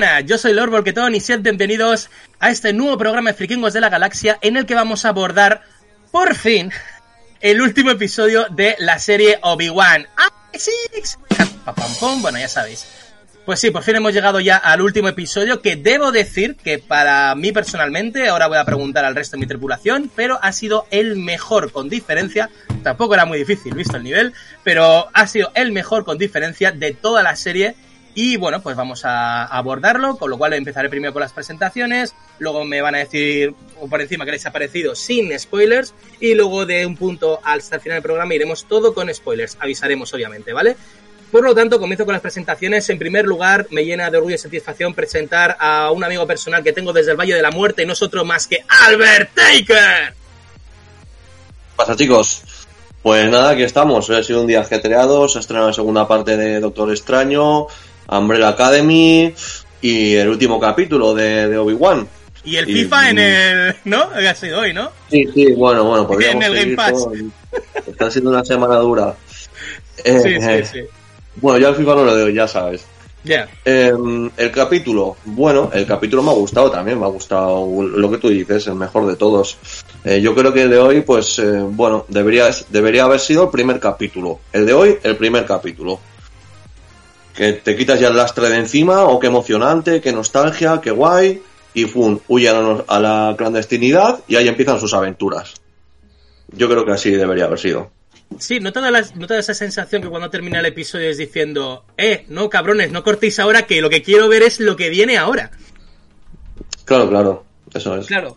buenas, yo soy Lord Volquetón y sean bienvenidos a este nuevo programa de Frikingos de la Galaxia en el que vamos a abordar, por fin, el último episodio de la serie Obi-Wan. ¡Ah! Bueno, ya sabéis. Pues sí, por fin hemos llegado ya al último episodio que debo decir que para mí personalmente, ahora voy a preguntar al resto de mi tripulación, pero ha sido el mejor con diferencia, tampoco era muy difícil visto el nivel, pero ha sido el mejor con diferencia de toda la serie y bueno, pues vamos a abordarlo, con lo cual empezaré primero con las presentaciones, luego me van a decir por encima que les ha parecido sin spoilers, y luego de un punto hasta el final del programa iremos todo con spoilers, avisaremos obviamente, ¿vale? Por lo tanto, comienzo con las presentaciones. En primer lugar, me llena de orgullo y satisfacción presentar a un amigo personal que tengo desde el Valle de la Muerte y no es otro más que Albert Taker. ¿Qué pasa, chicos? Pues nada, aquí estamos. Ha sido un día ajetreado. Se ha estrenado la segunda parte de Doctor Extraño. Umbrella Academy y el último capítulo de, Obi-Wan. Y el FIFA en el. ¿No? Ha sido hoy, ¿no? Sí, sí, bueno, bueno, podríamos en el Game Pass. Está siendo una semana dura. sí, sí, eh, sí. Bueno, yo al FIFA no lo doy, ya sabes. Ya. Em, el capítulo, bueno, el capítulo me ha gustado también, me ha gustado lo que tú dices, el mejor de todos. Eh, yo creo que el de hoy, pues, eh, bueno, debería, debería haber sido el primer capítulo. El de hoy, el primer capítulo que te quitas ya el lastre de encima, o qué emocionante, qué nostalgia, qué guay, y fun, huyen a la clandestinidad y ahí empiezan sus aventuras. Yo creo que así debería haber sido. Sí, ¿no te, da ¿no esa sensación que cuando termina el episodio es diciendo, eh, no cabrones, no cortéis ahora que lo que quiero ver es lo que viene ahora? Claro, claro, eso es. Claro.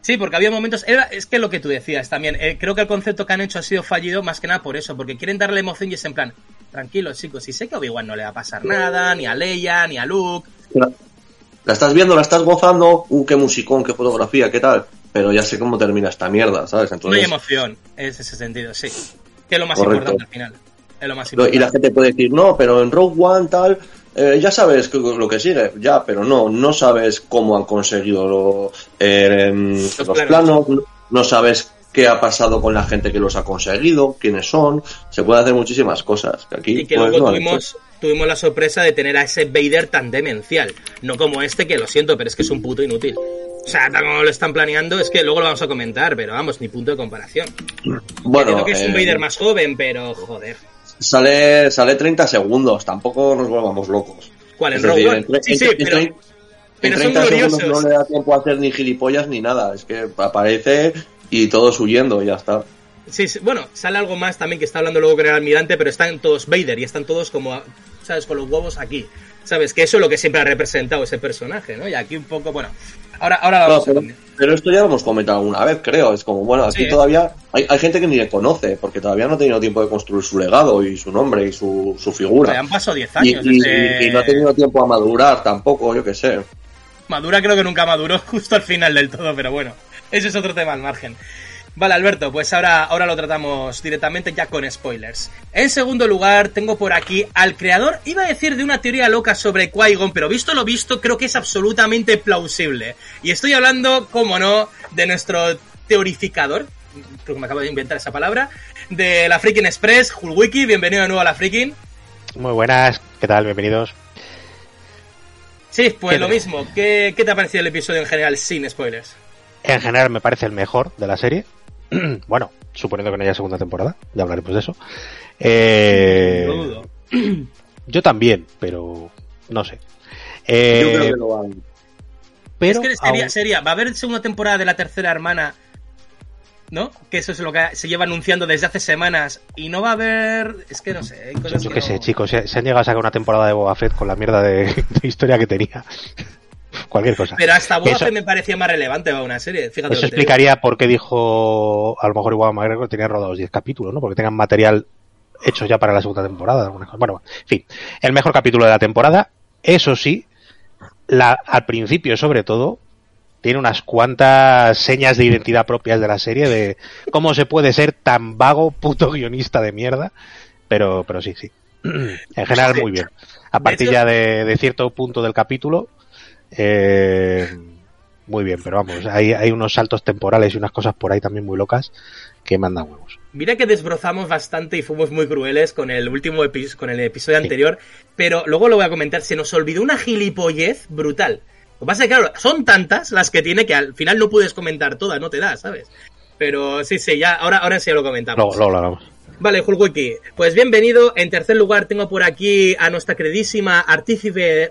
Sí, porque había momentos. Era, es que lo que tú decías también. Eh, creo que el concepto que han hecho ha sido fallido más que nada por eso, porque quieren darle emoción y es en plan tranquilos chicos, si sé que a Obi-Wan no le va a pasar nada, ni a Leia, ni a Luke. La estás viendo, la estás gozando, uh, qué musicón, qué fotografía, qué tal, pero ya sé cómo termina esta mierda, ¿sabes? Entonces... No hay emoción, en ese sentido, sí. Que es lo más importante al final. Es lo más importante. Y la gente puede decir, no, pero en Rogue One tal, eh, ya sabes lo que sigue, ya, pero no, no sabes cómo han conseguido eh, los, planos, no sabes qué ha pasado con la gente que los ha conseguido, quiénes son, se puede hacer muchísimas cosas. Aquí, y que pues, luego tuvimos, tuvimos la sorpresa de tener a ese Vader tan demencial, no como este que lo siento, pero es que es un puto inútil. O sea, tal como lo están planeando, es que luego lo vamos a comentar, pero vamos, ni punto de comparación. Bueno, Creo que es un eh, Vader más joven, pero joder. Sale, sale 30 segundos, tampoco nos volvamos locos. ¿Cuál es, Rogue Sí, sí, pero, en 30 segundos no le da tiempo a hacer ni gilipollas ni nada. Es que aparece y todos huyendo y ya está. Sí, bueno, sale algo más también que está hablando luego con el almirante, pero están todos Vader y están todos como, ¿sabes? Con los huevos aquí. ¿Sabes? Que eso es lo que siempre ha representado ese personaje, ¿no? Y aquí un poco, bueno. Ahora, ahora vamos pero, pero, esto ya lo hemos comentado alguna vez, creo. Es como, bueno, aquí todavía hay, hay, gente que ni le conoce, porque todavía no ha tenido tiempo de construir su legado y su nombre y su, su figura. han pasado 10 años. Y, y, no ha tenido tiempo a madurar tampoco, yo qué sé. Madura creo que nunca maduró justo al final del todo, pero bueno. Ese es otro tema al margen. Vale, Alberto, pues ahora, ahora lo tratamos directamente ya con spoilers. En segundo lugar, tengo por aquí al creador, iba a decir de una teoría loca sobre Qui-Gon, pero visto lo visto, creo que es absolutamente plausible. Y estoy hablando, como no, de nuestro teorificador, creo que me acabo de inventar esa palabra, de la Freaking Express, Hulwiki, bienvenido de nuevo a la Freaking. Muy buenas, ¿qué tal? Bienvenidos. Sí, pues lo mismo, ¿Qué, ¿qué te ha parecido el episodio en general sin spoilers? En general me parece el mejor de la serie. bueno, suponiendo que no haya segunda temporada, ya hablaremos de eso. Eh, yo también, pero no sé. Eh, yo creo que lo van. Pero es que sería, va a haber segunda temporada de la tercera hermana, ¿no? Que eso es lo que se lleva anunciando desde hace semanas y no va a haber, es que no sé. yo qué sé, chicos, se, han llegado a sacar una temporada de Boba Fett con la mierda de historia que tenía cualquier cosa. Pero hasta Boba me parecía más relevante para una serie. Fíjate eso explicaría por qué dijo, a lo mejor igual McGregor tenía rodados 10 capítulos, ¿no? Porque tengan material hecho ya para la segunda temporada. Bueno, en fin, el mejor capítulo de la temporada. Eso sí, la, al principio sobre todo, tiene unas cuantas señas de identidad propias de la serie de cómo se puede ser tan vago, puto guionista de mierda. Pero, pero sí, sí. En general, muy bien. A partir ya de, de cierto punto del capítulo, eh, muy bien, pero vamos, hay, hay unos saltos temporales y unas cosas por ahí también muy locas que mandan huevos. Mira que desbrozamos bastante y fuimos muy crueles con el último episodio, con el episodio Sí. anterior, pero luego lo voy a comentar, se nos olvidó una gilipollez brutal. Lo que pasa es que, claro, son tantas las que tiene que al final no puedes comentar todas, no te da, ¿sabes? Pero sí, sí, ya, ahora, ahora sí lo comentamos. Luego, luego lo hablamos. Vale, Hulwiki, pues bienvenido. En tercer lugar tengo por aquí a nuestra queridísima artífice,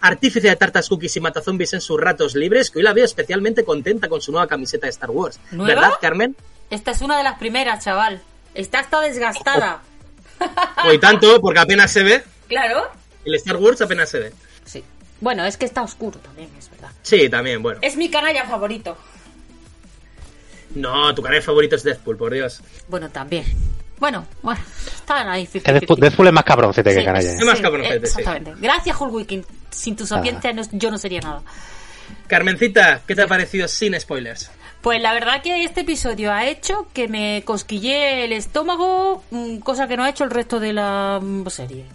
artífice de tartas, cookies y matazombies en sus ratos libres, que hoy la veo especialmente contenta con su nueva camiseta de Star Wars. ¿Nueva? ¿Verdad, Carmen? Esta es una de las primeras, chaval. Está hasta desgastada. Hoy tanto, porque apenas se ve. Claro. El Star Wars apenas se ve. Sí. Bueno, es que está oscuro también, es verdad. Sí, también, bueno. Es mi canalla favorito. No, tu canal favorito es Deadpool, por Dios. Bueno, también. Bueno, bueno, están ahí. Que Deadpool, Deadpool es más cabroncete que Sí, canalla. Es más cabroncete, sí. Exactamente. Gracias, Hulk Sin tu sapiencia no- yo no sería nada. Carmencita, ¿qué te ha parecido sin spoilers? Pues la verdad que este episodio ha hecho que me cosquillé el estómago, mm, cosa que no ha hecho el resto de la mm, serie.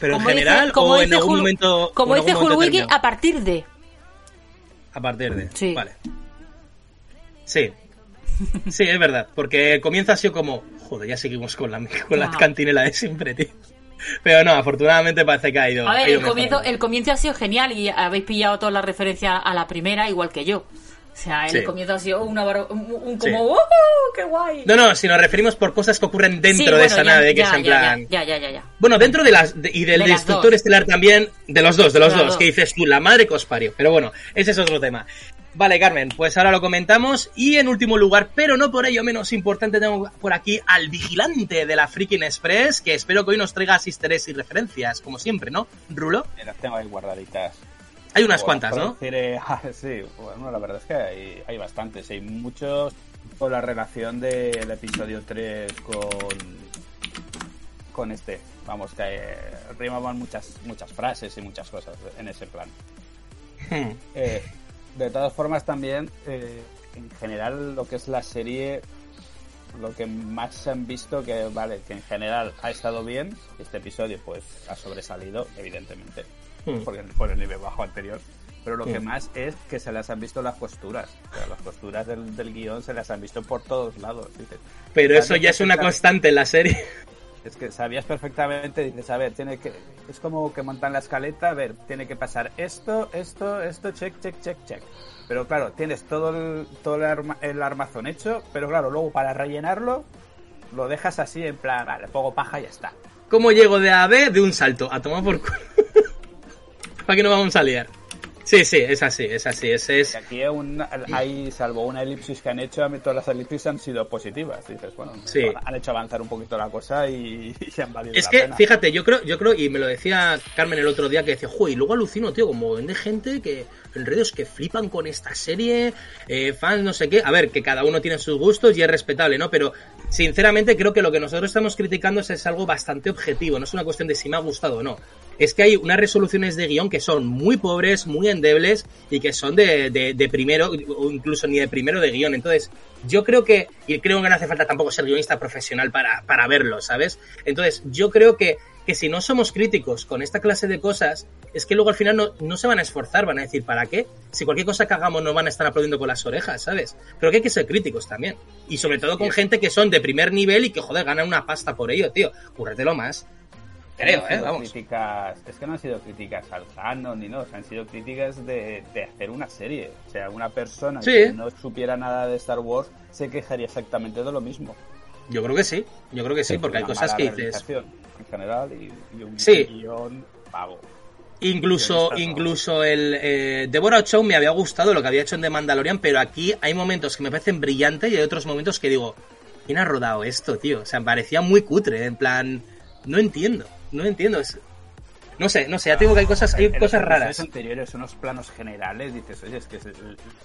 ¿Pero Como en dice- general como o en algún Hul- momento? Como dice algún momento Hulwiki, determinado? a partir de. A partir de. Sí. Vale. Sí. Sí, es verdad. Porque el comienzo ha sido como. Joder, ya seguimos con la, con la cantinela de siempre, tío. Pero no, afortunadamente parece que ha ido. A ha ver, ido el comienzo, el comienzo ha sido genial y habéis pillado toda la referencia a la primera igual que yo. O sea, el Sí. comienzo ha sido una bar- un, un como Sí. ¡Woohoo! ¡Qué guay! No, no, si nos referimos por cosas que ocurren dentro Sí, de esa ya, nave, que ya, es en ya, plan. Ya, ya, ya, ya. Bueno, dentro de las. de- y del De destructor estelar también. De los dos, de los De dos. dos. Que dices tú, la madre que os parió. Pero bueno, ese es otro tema. Vale, Carmen, pues ahora lo comentamos. Y en último lugar, pero no por ello menos importante, tengo por aquí al vigilante de la Freaking Express, que espero que hoy nos traiga easter y referencias, como siempre, ¿no? Rulo. Las tengo ahí guardaditas. Hay unas Bueno, cuantas, ¿no? decir, eh, ah, sí, bueno, la verdad es que hay, hay bastantes. Hay muchos con la relación del episodio 3 con, con este. Vamos, que eh, rimaban muchas, muchas frases y muchas cosas en ese plan. Eh, de todas formas, también, eh, en general, lo que es la serie, lo que más se han visto, que vale, que en general ha estado bien, este episodio pues ha sobresalido, evidentemente, Hmm. porque por el nivel bajo anterior. Pero lo que Mm. más es que se las han visto las costuras. O sea, las costuras del, del guion se las han visto por todos lados. dices. Pero eso ya es una constante en la serie. es que sabías perfectamente, dices, a ver, tiene que, es como que montan la escaleta, a ver, tiene que pasar esto, esto, esto, check, check, check, check. Pero claro, tienes todo el, todo el, arma- el armazón hecho, pero claro, luego para rellenarlo, lo dejas así en plan, vale, pongo paja y ya está. ¿Cómo llego de A a B? De un salto. A tomar por culo. ¿Para qué no vamos a liar? Sí, sí, es así, es así. Ese Y es. aquí un- hay, salvo una elipsis que han hecho, todas las elipsis han sido positivas. Dices, bueno, Sí. han hecho avanzar un poquito la cosa y, y han valido Es la que, pena. fíjate, yo creo, yo creo, y me lo decía Carmen el otro día, que decía, joder, y luego alucino, tío, como vende gente que en redes que flipan con esta serie, eh, fans, no sé qué. A ver, que cada uno tiene sus gustos y es respetable, ¿no? Pero, sinceramente, creo que lo que nosotros estamos criticando es, algo bastante objetivo, no es una cuestión de si me ha gustado o no. Es que hay unas resoluciones de guion que son muy pobres, muy endebles y que son de, de, de primero, o incluso ni de primero de guion. Entonces, yo creo que, y creo que no hace falta tampoco ser guionista profesional para, para verlo, ¿sabes? Entonces, yo creo que, que si no somos críticos con esta clase de cosas, es que luego al final no, no se van a esforzar, van a decir, ¿para qué? Si cualquier cosa que hagamos nos van a estar aplaudiendo con las orejas, ¿sabes? Creo que hay que ser críticos también. Y sobre todo con gente que son de primer nivel y que, joder, ganan una pasta por ello, tío. Cúrretelo más. Creo, No ¿eh? Vamos. Críticas, es que no han sido críticas al canon ni no, han sido críticas de, de hacer una serie. O sea, una persona Sí. que no supiera nada de Star Wars se quejaría exactamente de lo mismo. Yo creo que sí. Yo creo que sí, porque hay cosas que dices... En general, y, y un Sí. guion pavo. Incluso, incluso el eh, Deborah Chow me había gustado lo que había hecho en The Mandalorian, pero aquí hay momentos que me parecen brillantes y hay otros momentos que digo, ¿quién ha rodado esto, tío? O sea, me parecía muy cutre, en plan, no entiendo, no entiendo. Es... No sé, no sé, ya te digo que hay cosas, hay En cosas raras. anteriores, unos planos generales, dices, oye, es que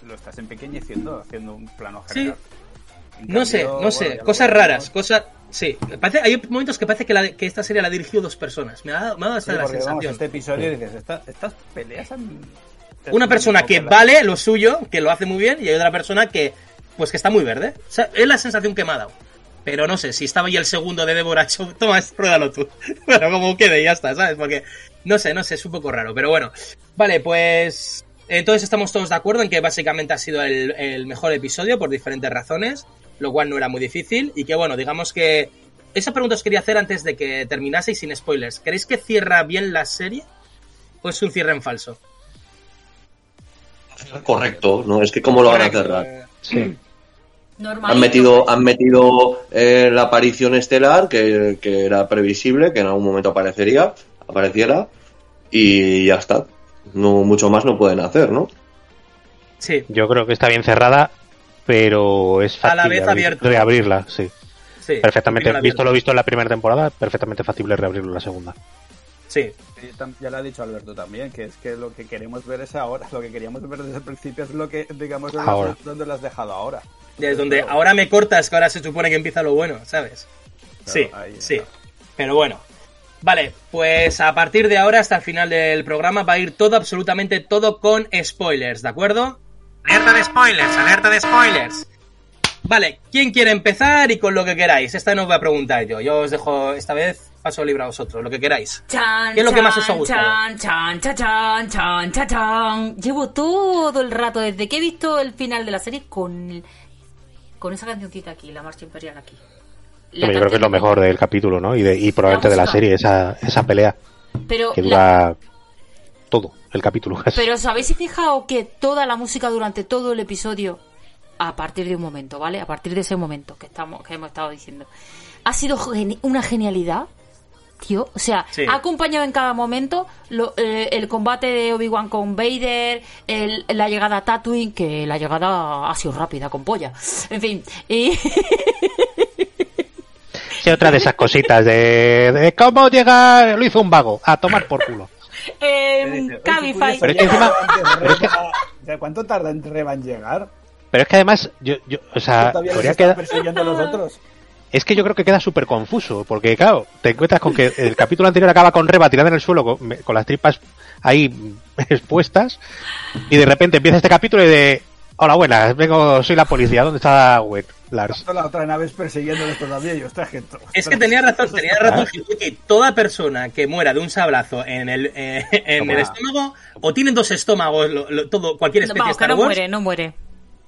lo estás empequeñeciendo haciendo un plano general. No sé, no sé, bueno, cosas raras, cosas... Sí, parece, hay momentos que parece que, la- que esta serie la ha dirigido dos personas. Me ha, dado- me ha dado hasta Sí, la vamos, sensación. este episodio dices, "Esta- estas peleas han... Una persona que vale lo suyo, que lo hace muy bien, y hay otra persona que, pues que está muy verde. O sea, es la sensación que me ha dado. Pero no sé, si estaba ahí el segundo de Deborah toma, pruébalo tú. Bueno, como quede, ya está, ¿sabes? Porque, no sé, no sé, es un poco raro, pero bueno. Vale, pues... Entonces estamos todos de acuerdo en que básicamente ha sido el, el mejor episodio por diferentes razones, lo cual no era muy difícil, y que bueno, digamos que... Esa pregunta os quería hacer antes de que terminaseis sin spoilers. ¿Creéis que cierra bien la serie? ¿O es un cierre en falso? Correcto, ¿no? Es que cómo lo van a cerrar. Sí. Han metido, han metido eh, la aparición estelar, que, que era previsible, que en algún momento aparecería, apareciera, y ya está. No, mucho más no pueden hacer, ¿no? Sí, Yo creo que está bien cerrada, pero es A la fácil vez reabrir- abierto. reabrirla, sí. sí. Perfectamente, visto lo visto en la primera temporada, perfectamente factible reabrirlo en la segunda. Sí, Ya lo ha dicho Alberto también, que es que lo que queremos ver es ahora. Lo que queríamos ver desde el principio es lo que, digamos, donde, Ahora. donde lo has dejado ahora. desde donde Claro. ahora me cortas, que ahora se supone que empieza lo bueno, ¿sabes? Sí, Claro, sí. Pero bueno. Vale, pues a partir de ahora hasta el final del programa va a ir todo, absolutamente todo con spoilers, ¿de acuerdo? Alerta de spoilers, alerta de spoilers. Vale, ¿quién quiere empezar y con lo que queráis? Esta no os voy a preguntar yo. Yo os dejo esta vez, paso libre a vosotros, lo que queráis. Chan, ¿Qué es lo que más os ha gustado? Chan, chan, chan, chan, chan, chan, chan. Llevo todo el rato, desde que he visto el final de la serie, con, con esa cancioncita aquí, la marcha imperial aquí. La yo creo que es lo mejor del capítulo, ¿no? Y, de, y probablemente de la serie, esa, esa pelea Pero, que la- dura todo el capítulo. casi. pero ¿os habéis fijado que toda la música durante todo el episodio, a partir de un momento, ¿vale? A partir de ese momento que, estamos, que hemos estado diciendo, ha sido geni- una genialidad? Tío, o sea, Sí. ha acompañado en cada momento lo- eh, el combate de Obi-Wan con Vader, el- la llegada a Tatooine, que la llegada ha sido rápida, con polla. En fin, y... Sí, otra de esas cositas de, de cómo llegar, lo hizo un vago, a tomar por culo. Dice, "Oye, Cabify. Pero es que encima- ¿Cuánto tarda en Reba en llegar? Pero es que además, yo, yo, o sea, Todavía les habría están que- persiguiendo a los otros. es que yo creo que queda súper confuso, porque claro, te encuentras con que el capítulo anterior acaba con Reba tirada en el suelo con, con las tripas ahí expuestas, y de repente empieza este capítulo y de, hola buenas, vengo, soy la policía, ¿dónde está Wet, Lars? La otra nave es persiguiéndolos todavía y ostras, que Es que tenía razón, tenía razón Hizuki. Toda persona que muera de un sablazo en el, eh, en el estómago, o tienen dos estómagos, lo- lo- todo, cualquier especie de Vamos, que Star no Wars, muere, no muere.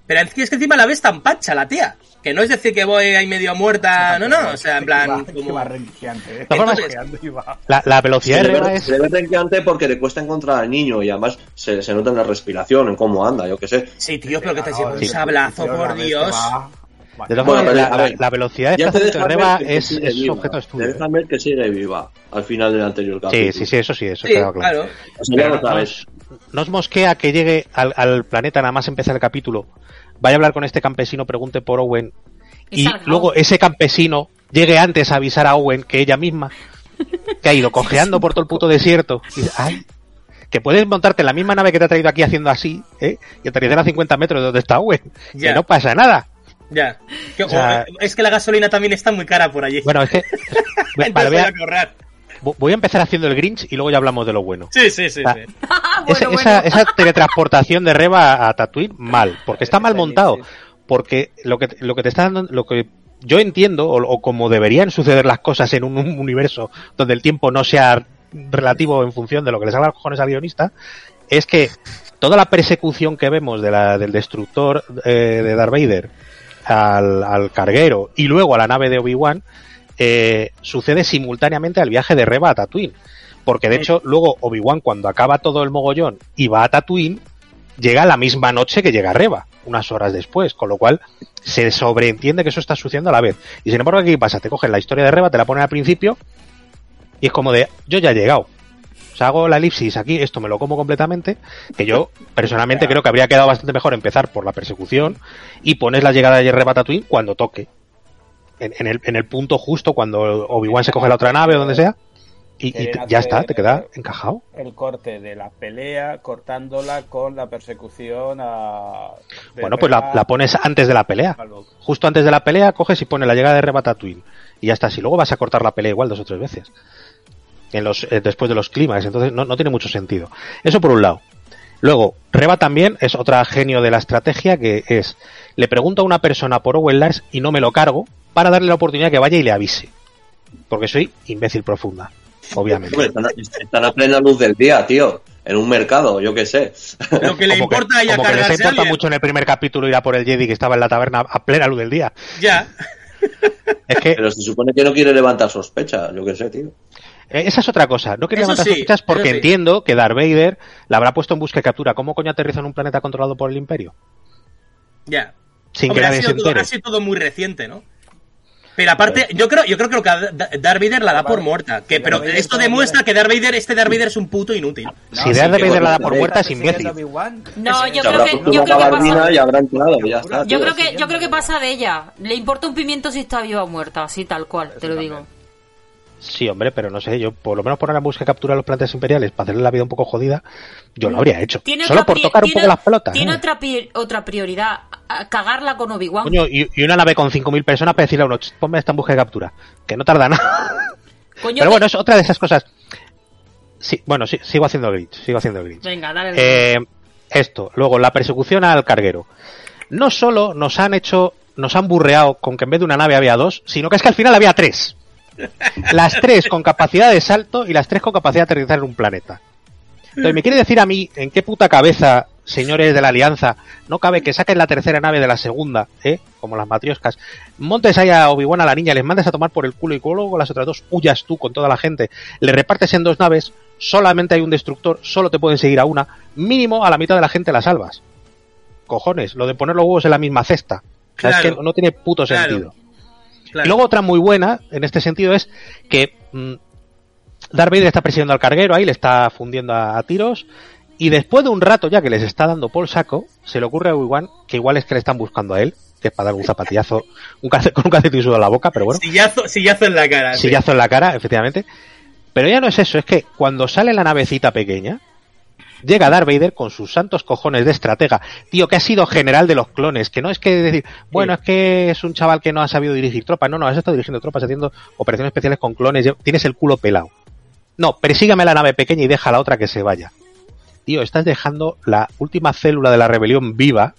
Pero es que, es que encima la ves tan pancha, la tía. Que no es decir que voy ahí medio muerta, no, no, o sea, en plan... Como- eh. La, la velocidad Se es... se le ve renqueante porque le cuesta encontrar al niño y además se, se nota en la respiración, en cómo anda, yo qué sé. Sí, tío, pero que te lleva un sí, sablazo, por Dios. De todas Bueno, formas, pero, la, a la- ver, la velocidad de dejan Reba es, es viva. objeto de Te estudio. dejan ver que sigue viva al final del anterior Sí, capítulo. sí, sí, eso sí, eso Sí, claro. claro. O sea, ya Pero lo sabes. nos, nos mosquea que llegue al, al planeta nada más empezar el capítulo, vaya a hablar con este campesino, pregunte por Owen, Y luego ese campesino llegue antes a avisar a Owen que ella misma, que ha ido cojeando por todo el puto desierto. Y dice, ay, que puedes montarte en la misma nave que te ha traído aquí haciendo así, ¿eh? y aterrizar a 50 metros de donde está Owen. Ya. Que no pasa nada. Ya. O sea- es que la gasolina también está muy cara por allí. Bueno, es que... Entonces vale, voy, voy a, a correr. Voy a empezar haciendo el Grinch y luego ya hablamos de lo bueno. Sí, sí, sí. Ah, sí. Esa, bueno, esa- bueno. esa teletransportación de Reba a, Tatooine, mal, porque está mal montado. Porque lo que, lo que te está dando, lo que yo entiendo, o, o como deberían suceder las cosas en un, un universo donde el tiempo no sea relativo en función de lo que le salga los cojones al guionista, es que toda la persecución que vemos de la, del destructor eh, de Darth Vader al, al carguero y luego a la nave de Obi-Wan eh, sucede simultáneamente al viaje de Reba a Tatooine. Porque de hecho, luego Obi-Wan, cuando acaba todo el mogollón y va a Tatooine, llega la misma noche que llega Reba, unas horas después, con lo cual se sobreentiende que eso está sucediendo a la vez. Y sin embargo, ¿qué pasa? Te cogen la historia de Reba, te la ponen al principio, y es como de, yo ya he llegado. O sea, hago la elipsis aquí, esto me lo como completamente, que yo personalmente creo que habría quedado bastante mejor empezar por la persecución y pones la llegada de Reba a Tatooine cuando toque. En, en el, en el punto justo, cuando Obi-Wan se coge la otra nave o donde sea, y, ya está, te queda encajado. El corte de la pelea, cortándola con la persecución a... Bueno, pues la, pones antes de la pelea. Justo antes de la pelea coges y pones la llegada de Reba a Tatooine. Y ya está. Si luego vas a cortar la pelea igual dos o tres veces. En los, eh, después de los clímax. Entonces no, no tiene mucho sentido. Eso por un lado. Luego, Reba también es otra genio de la estrategia que es, le pregunto a una persona por Owen Lars y no me lo cargo, para darle la oportunidad que vaya y le avise. Porque soy imbécil profunda, obviamente. Hombre, están, a- están a plena luz del día, tío. En un mercado, yo qué sé. Lo que le Como que- importa a ella como que les cargarse a importa alguien. mucho en el primer capítulo ir a por el Jedi que estaba en la taberna a plena luz del día. Ya. Es que Pero se supone que no quiere levantar sospechas, yo qué sé, tío. Eh, Esa es otra cosa. No Eso levantar sí, sospechas porque sí. entiendo que Darth Vader la habrá puesto en busca y captura. ¿Cómo coño aterriza en un planeta controlado por el Imperio? Ya. Sin Hombre, que ha nadie se sido, todo, ha sido todo muy reciente, ¿no? Pero aparte, yo creo, yo creo que a Da- Darth Vader la da por muerta. Que, pero esto demuestra que Darth Vader, este Darth Vader es un puto inútil. Si Darth que Vader la da por muerta es imbécil. No, yo Se creo que, yo creo que pasa. Yo creo que, yo creo que pasa de ella. Le importa un pimiento si está viva o muerta, así tal cual, te lo digo. Sí, hombre, pero no sé, yo por lo menos poner en busca y captura a los planetas imperiales para hacerle la vida un poco jodida, yo lo habría hecho. Tiene Solo por tocar un poco las pelotas. Tiene ¿eh? otra, otra prioridad, a- cagarla con Obi-Wan. Coño, y, y una nave con 5.000 personas para decirle a uno, "Ch, ponme esta en busca y captura. Que no tarda nada. Coño, Pero bueno, es otra de esas cosas. Sí, bueno, sí, sigo haciendo glitch, sigo haciendo glitch. Venga, dale. Eh, esto, luego la persecución al carguero. No solo nos han hecho, nos han burreado con que en vez de una nave había dos, sino que es que al final había tres. Las tres con capacidad de salto y las tres con capacidad de aterrizar en un planeta. Entonces, ¿me quiere decir a mí en qué puta cabeza, señores de la Alianza, no cabe que saquen la tercera nave de la segunda, ¿eh? Como las matrioscas, montes ahí a Obi-Wan a la niña, les mandes a tomar por el culo y luego con las otras dos huyas tú con toda la gente, le repartes en dos naves, solamente hay un destructor, solo te pueden seguir a una, mínimo a la mitad de la gente la salvas. Cojones, lo de poner los huevos en la misma cesta. O sea, es que no tiene puto Claro. sentido. Claro. Y luego otra muy buena en este sentido es que mm, Darth Vader está persiguiendo al carguero ahí, le está fundiendo a, a tiros. Y después de un rato ya que les está dando por saco, se le ocurre a Obi-Wan que igual es que le están buscando a él, que es para dar un zapatillazo un calce- con un calcetín sudado en la boca, pero bueno, Sillazo, sillazo en la cara. sí. sillazo en la cara, efectivamente. Pero ya no es eso, es que cuando sale la navecita pequeña, llega Darth Vader con sus santos cojones de estratega, tío, que ha sido general de los clones, que no es que decir, bueno, es que es un chaval que no ha sabido dirigir tropas, no, no, has estado dirigiendo tropas, haciendo operaciones especiales con clones, tienes el culo pelado. No, persígame la nave pequeña y deja a la otra que se vaya. Tío, estás dejando la última célula de la rebelión viva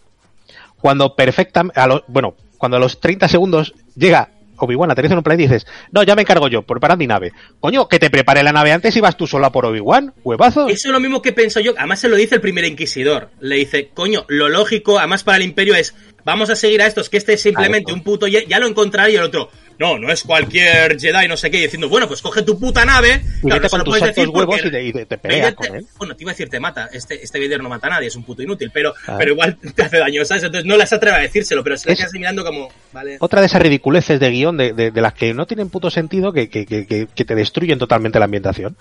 cuando perfectamente, bueno, cuando a los 30 segundos llega Obi-Wan, aterriza en un planeta y dices, no, ya me encargo yo, prepara mi nave. Coño, que te prepare la nave antes y vas tú sola por Obi-Wan, huevazo. Eso es lo mismo que pienso yo. Además, se lo dice el primer inquisidor. Le dice, coño, lo lógico, además para el imperio es, vamos a seguir a estos, que este es simplemente un puto, ya lo encontrará y el otro, no, no es cualquier Jedi, no sé qué, y diciendo, bueno, pues coge tu puta nave. Y Claro, con puedes decir huevos y te, y te- te peleas Vader con él. Bueno, te iba a decir, te mata. Este, este Vader no mata a nadie, es un puto inútil, pero, Claro. pero igual te hace daño, ¿sabes? Entonces no las atreve a decírselo, pero se le Es- quedas mirando como, vale. Otra de esas ridiculeces de guion de, de- de las que no tienen puto sentido que, que- que- que- que te destruyen totalmente la ambientación.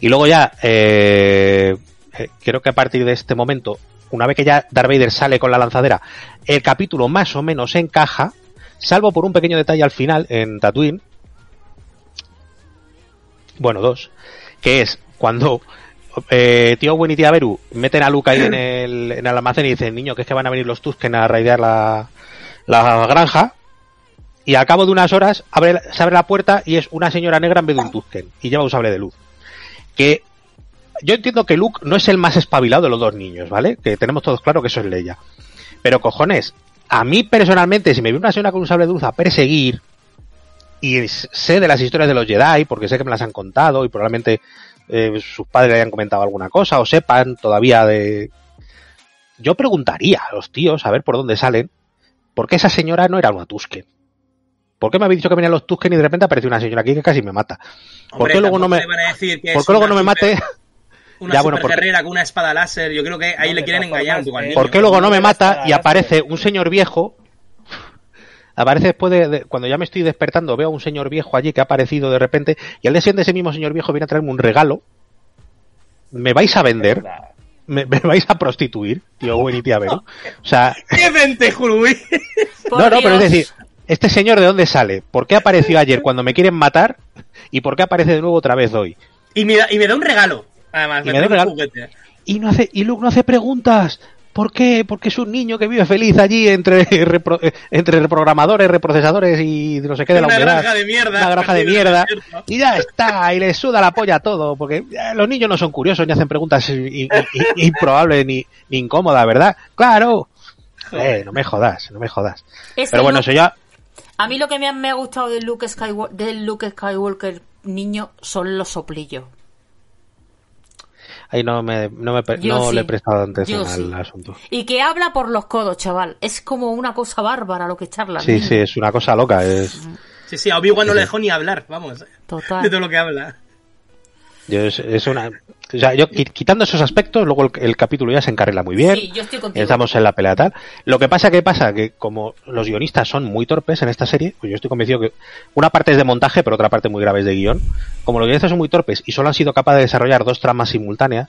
Y luego ya, eh, eh, creo que a partir de este momento, una vez que ya Darth Vader sale con la lanzadera, el capítulo más o menos encaja, salvo por un pequeño detalle al final en Tatooine. Bueno, dos. Que es cuando eh, tío Owen y tía Beru meten a Luke ahí en el, en el almacén y dicen, niño, que es que van a venir los Tusken a raidear la, la granja. Y al cabo de unas horas abre, se abre la puerta y es una señora negra en vez de un Tusken. Y lleva un sable de luz. Que yo entiendo que Luke no es el más espabilado de los dos niños, ¿vale? Que tenemos todos claro que eso es Leia. Pero cojones, a mí personalmente, si me viene una señora con un sable de luz a perseguir, y sé de las historias de los Jedi, porque sé que me las han contado y probablemente eh, sus padres le hayan comentado alguna cosa o sepan todavía de... Yo preguntaría a los tíos a ver por dónde salen, por qué esa señora no era una Tusken. ¿Por qué me habéis dicho que venían los Tusken y de repente apareció una señora aquí que casi me mata? ¿Por Hombre, qué luego no me, ¿por qué luego no me mate? Una Ya, bueno, super porque- guerrera con una espada láser. Yo creo que ahí No, le quieren engañar un formas, poco al niño. ¿Por qué luego no me mata y aparece láser. un señor viejo? Aparece después de, de- cuando ya me estoy despertando, veo a un señor viejo allí que ha aparecido de repente y al día siguiente ese mismo señor viejo viene a traerme un regalo. ¿Me vais a vender? ¿Me, me vais a prostituir, tío Gwen y tía Vero? O sea, ¡Qué vente, no, no, pero es decir, ¿este señor de dónde sale? ¿Por qué apareció ayer cuando me quieren matar? ¿Y por qué aparece de nuevo otra vez hoy? Y me, da, y me da un regalo. Además, Y me, juguete. Y no hace, y Luke no hace preguntas. ¿Por qué? Porque es un niño que vive feliz allí entre, repro- entre reprogramadores, reprocesadores y no sé qué de la Una humedad. granja de mierda. Una granja de mierda. Y ya está, y le suda la polla todo, porque eh, los niños no son curiosos ni hacen preguntas improbables ni, ni incómodas, ¿verdad? Claro. Eh, no me jodas, no me jodas. Pero bueno, Luke- eso ya, A mí lo que me ha, me ha gustado del Luke, Skywalker, del Luke Skywalker niño son los soplillos. Ahí no, me, no, me, no sí. le he prestado atención Yo al sí. asunto. Y que habla por los codos, chaval. Es como una cosa bárbara lo que charla. Sí, niño. sí, es una cosa loca. Es, Sí, sí, a Obi-Wan no le dejó ni hablar, vamos. Total. De todo lo que habla. yo- es, es una, o sea, yo qui- quitando esos aspectos, luego el, el capítulo ya se encarrila muy bien. Sí, yo estoy. Estamos en la pelea tal. Lo que pasa que pasa que como los guionistas son muy torpes en esta serie, pues yo estoy convencido que una parte es de montaje, pero otra parte muy grave es de guion. Como los guionistas son muy torpes y solo han sido capaces de desarrollar dos tramas simultáneas,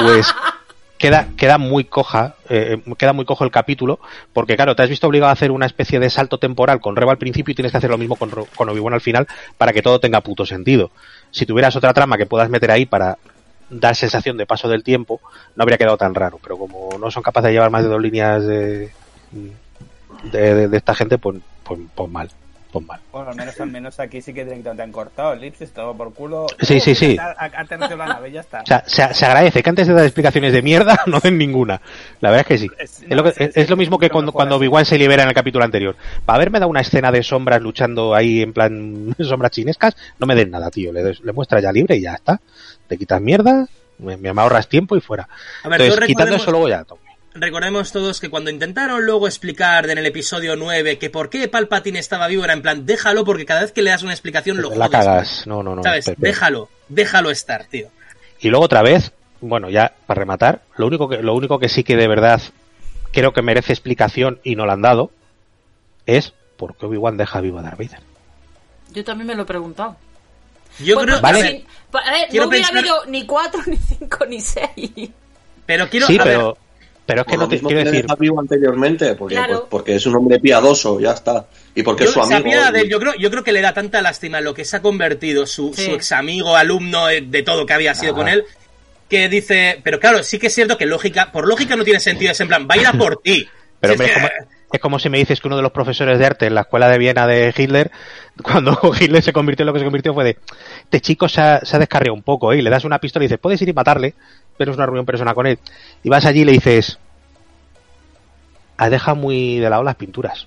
pues queda queda muy coja, eh, queda muy cojo el capítulo, porque claro, te has visto obligado a hacer una especie de salto temporal con Reba al principio y tienes que hacer lo mismo con, con Obi-Wan al final para que todo tenga puto sentido. Si tuvieras otra trama que puedas meter ahí para dar sensación de paso del tiempo, no habría quedado tan raro. Pero como no son capaces de llevar más de dos líneas de, de, de- de esta gente, pues, pues, pues mal. Pues mal. Bueno, al menos, al menos aquí sí que directamente te han cortado el elipsis, todo por culo. Sí, sí, sí. Ha, la nave, ya está. O sea, se, se agradece que antes de dar explicaciones de mierda no den ninguna. La verdad es que sí. Es- Es lo, que- no, sí, es- sí, es lo mismo que cuando, cuando. Obi-Wan se libera en el capítulo anterior. Para haberme dado una escena de sombras luchando ahí en plan sombras chinescas, no me den nada, tío. Le, le muestras ya libre y ya está. Te quitas mierda, me, me ahorras tiempo y fuera. A ver, Entonces, quitando eso luego ya. Recordemos todos que cuando intentaron luego explicar en el episodio 9 que por qué Palpatine estaba vivo, era en plan, déjalo porque cada vez que le das una explicación lo la cagas. No, no, no. ¿Sabes? Déjalo, déjalo estar, tío. Y luego otra vez, bueno, ya para rematar, lo único que, lo único que sí que de verdad creo que merece explicación y no la han dado es por qué Obi-Wan deja vivo a Darth Vader. Yo también me lo he preguntado. Yo Pues, creo, pues, Vale. sin- quiero no hubiera pensar- habido ni cuatro, ni cinco, ni seis. pero quiero, sí, a ver, pero, es que Por no te mismo quiero decir. deja vivo anteriormente, porque, Claro. pues, porque es un hombre piadoso, ya está. Y porque yo, es su amigo. de yo creo, yo creo que le da tanta lástima lo que se ha convertido su, Sí. su ex amigo, alumno, eh, de todo que había sido Ah. con él, que dice, pero claro, sí que es cierto que lógica, por lógica no tiene sentido, es en plan, va a ir a por ti. Pero Si hombre, es como, es como si me dices que uno de los profesores de arte en la escuela de Viena de Hitler, cuando Hitler se convirtió en lo que se convirtió, fue de, este chico se ha, se ha descarriado un poco, ¿eh? y le das una pistola y dices, puedes ir y matarle, pero es una reunión personal con él. Y vas allí y le dices, has dejado muy de lado las pinturas.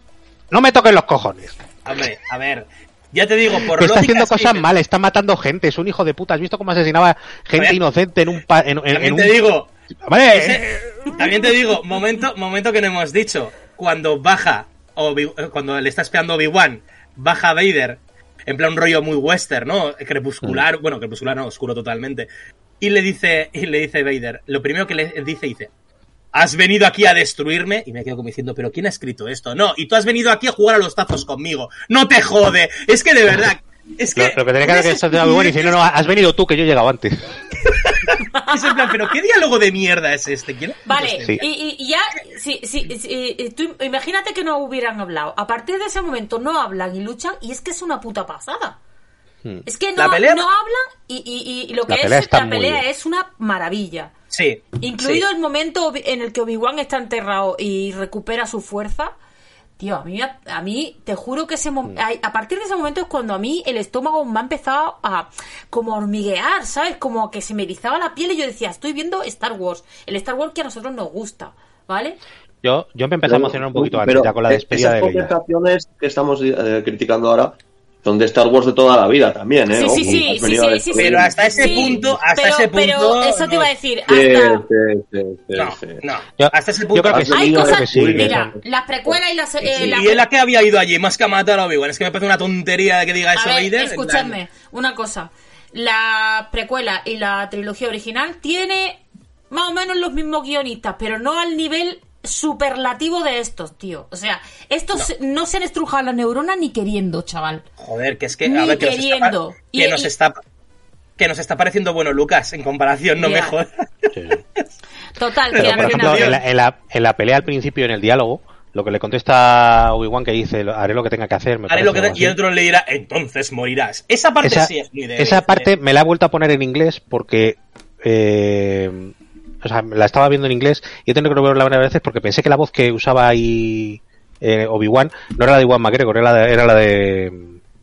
No me toques los cojones. Hombre, a ver, ya te digo, por Que está haciendo cosas mal, está matando gente, es un hijo de puta. ¿Has visto cómo asesinaba gente inocente en un... pa- en, en- en También un... te digo, Hombre, ese- también te digo, momento, momento que no hemos dicho, cuando baja, Obi- eh, cuando le está espiando Obi-Wan, baja Vader, en plan un rollo muy western, ¿no? Crepuscular, Mm. bueno, crepuscular no, oscuro totalmente. Y le dice, y le dice Vader, lo primero que le dice, dice, has venido aquí a destruirme, y me quedo como diciendo, pero ¿quién ha escrito esto? No, y tú has venido aquí a jugar a los tazos conmigo, no te jode, es que de verdad, es que... lo, lo que tenía que es que esto bueno y dice, no, no, has venido tú, que yo he llegado antes. Es en plan, pero ¿qué diálogo de mierda es este? ¿Quién- Vale, Sí. y, y- ya, si, si, si- eh, tú imagínate que no hubieran hablado. A partir de ese momento no hablan y luchan y es que es una puta pasada. Hmm. Es que no, pelea- no hablan y, y- y lo La que pelea es la pelea es una maravilla. Sí. Incluido sí. el momento en el que Obi-Wan está enterrado y recupera su fuerza. Tío, a mí, a mí te juro que ese mom- a, a partir de ese momento es cuando a mí el estómago me ha empezado a como a hormiguear, ¿sabes? Como que se me erizaba la piel y yo decía, estoy viendo Star Wars, el Star Wars que a nosotros nos gusta, ¿vale? Yo, yo me empecé a emocionar un poquito antes, Pero ya con la eh, despedida de esas Leia. conversaciones que estamos eh, criticando ahora son de Star Wars de toda la vida también, ¿eh? Sí, sí, sí, sí, sí, sí, Pero hasta ese Sí, punto, hasta pero, ese punto. pero eso te iba a decir, hasta... sí, sí, sí, No, sí. no. Yo- hasta ese yo punto. creo que Hay yo creo que cosas, sí, mira, las precuelas y las... eh, la- y él a que había ido allí más que a matar a Obi-Wan. Es que me parece una tontería de que diga eso A ver, Vader. escuchadme, una cosa. La precuela y la trilogía original tiene más o menos los mismos guionistas, pero no al nivel superlativo de estos, tío. O sea, estos no, se han estrujado la neurona ni queriendo, chaval. Joder, que es que. Ni a ver, que nos está, queriendo. pa- Y- que nos y- está. Que nos está pareciendo bueno Lucas en comparación, no Ya. me jodas. Sí. Total, Pero, que por ejemplo, en la, en, la, en la pelea al principio, en el diálogo, lo que le contesta Obi-Wan que dice, haré lo que tenga que hacer. me Haré parece lo que algo y el otro le dirá, entonces morirás. Esa parte esa, sí es muy de. esa de- parte me la he vuelto a poner en inglés porque eh, o sea, la estaba viendo en inglés y he tenido que verla varias veces porque pensé que la voz que usaba ahí eh, Obi-Wan no era la de Iwan McGregor, era la de, era la de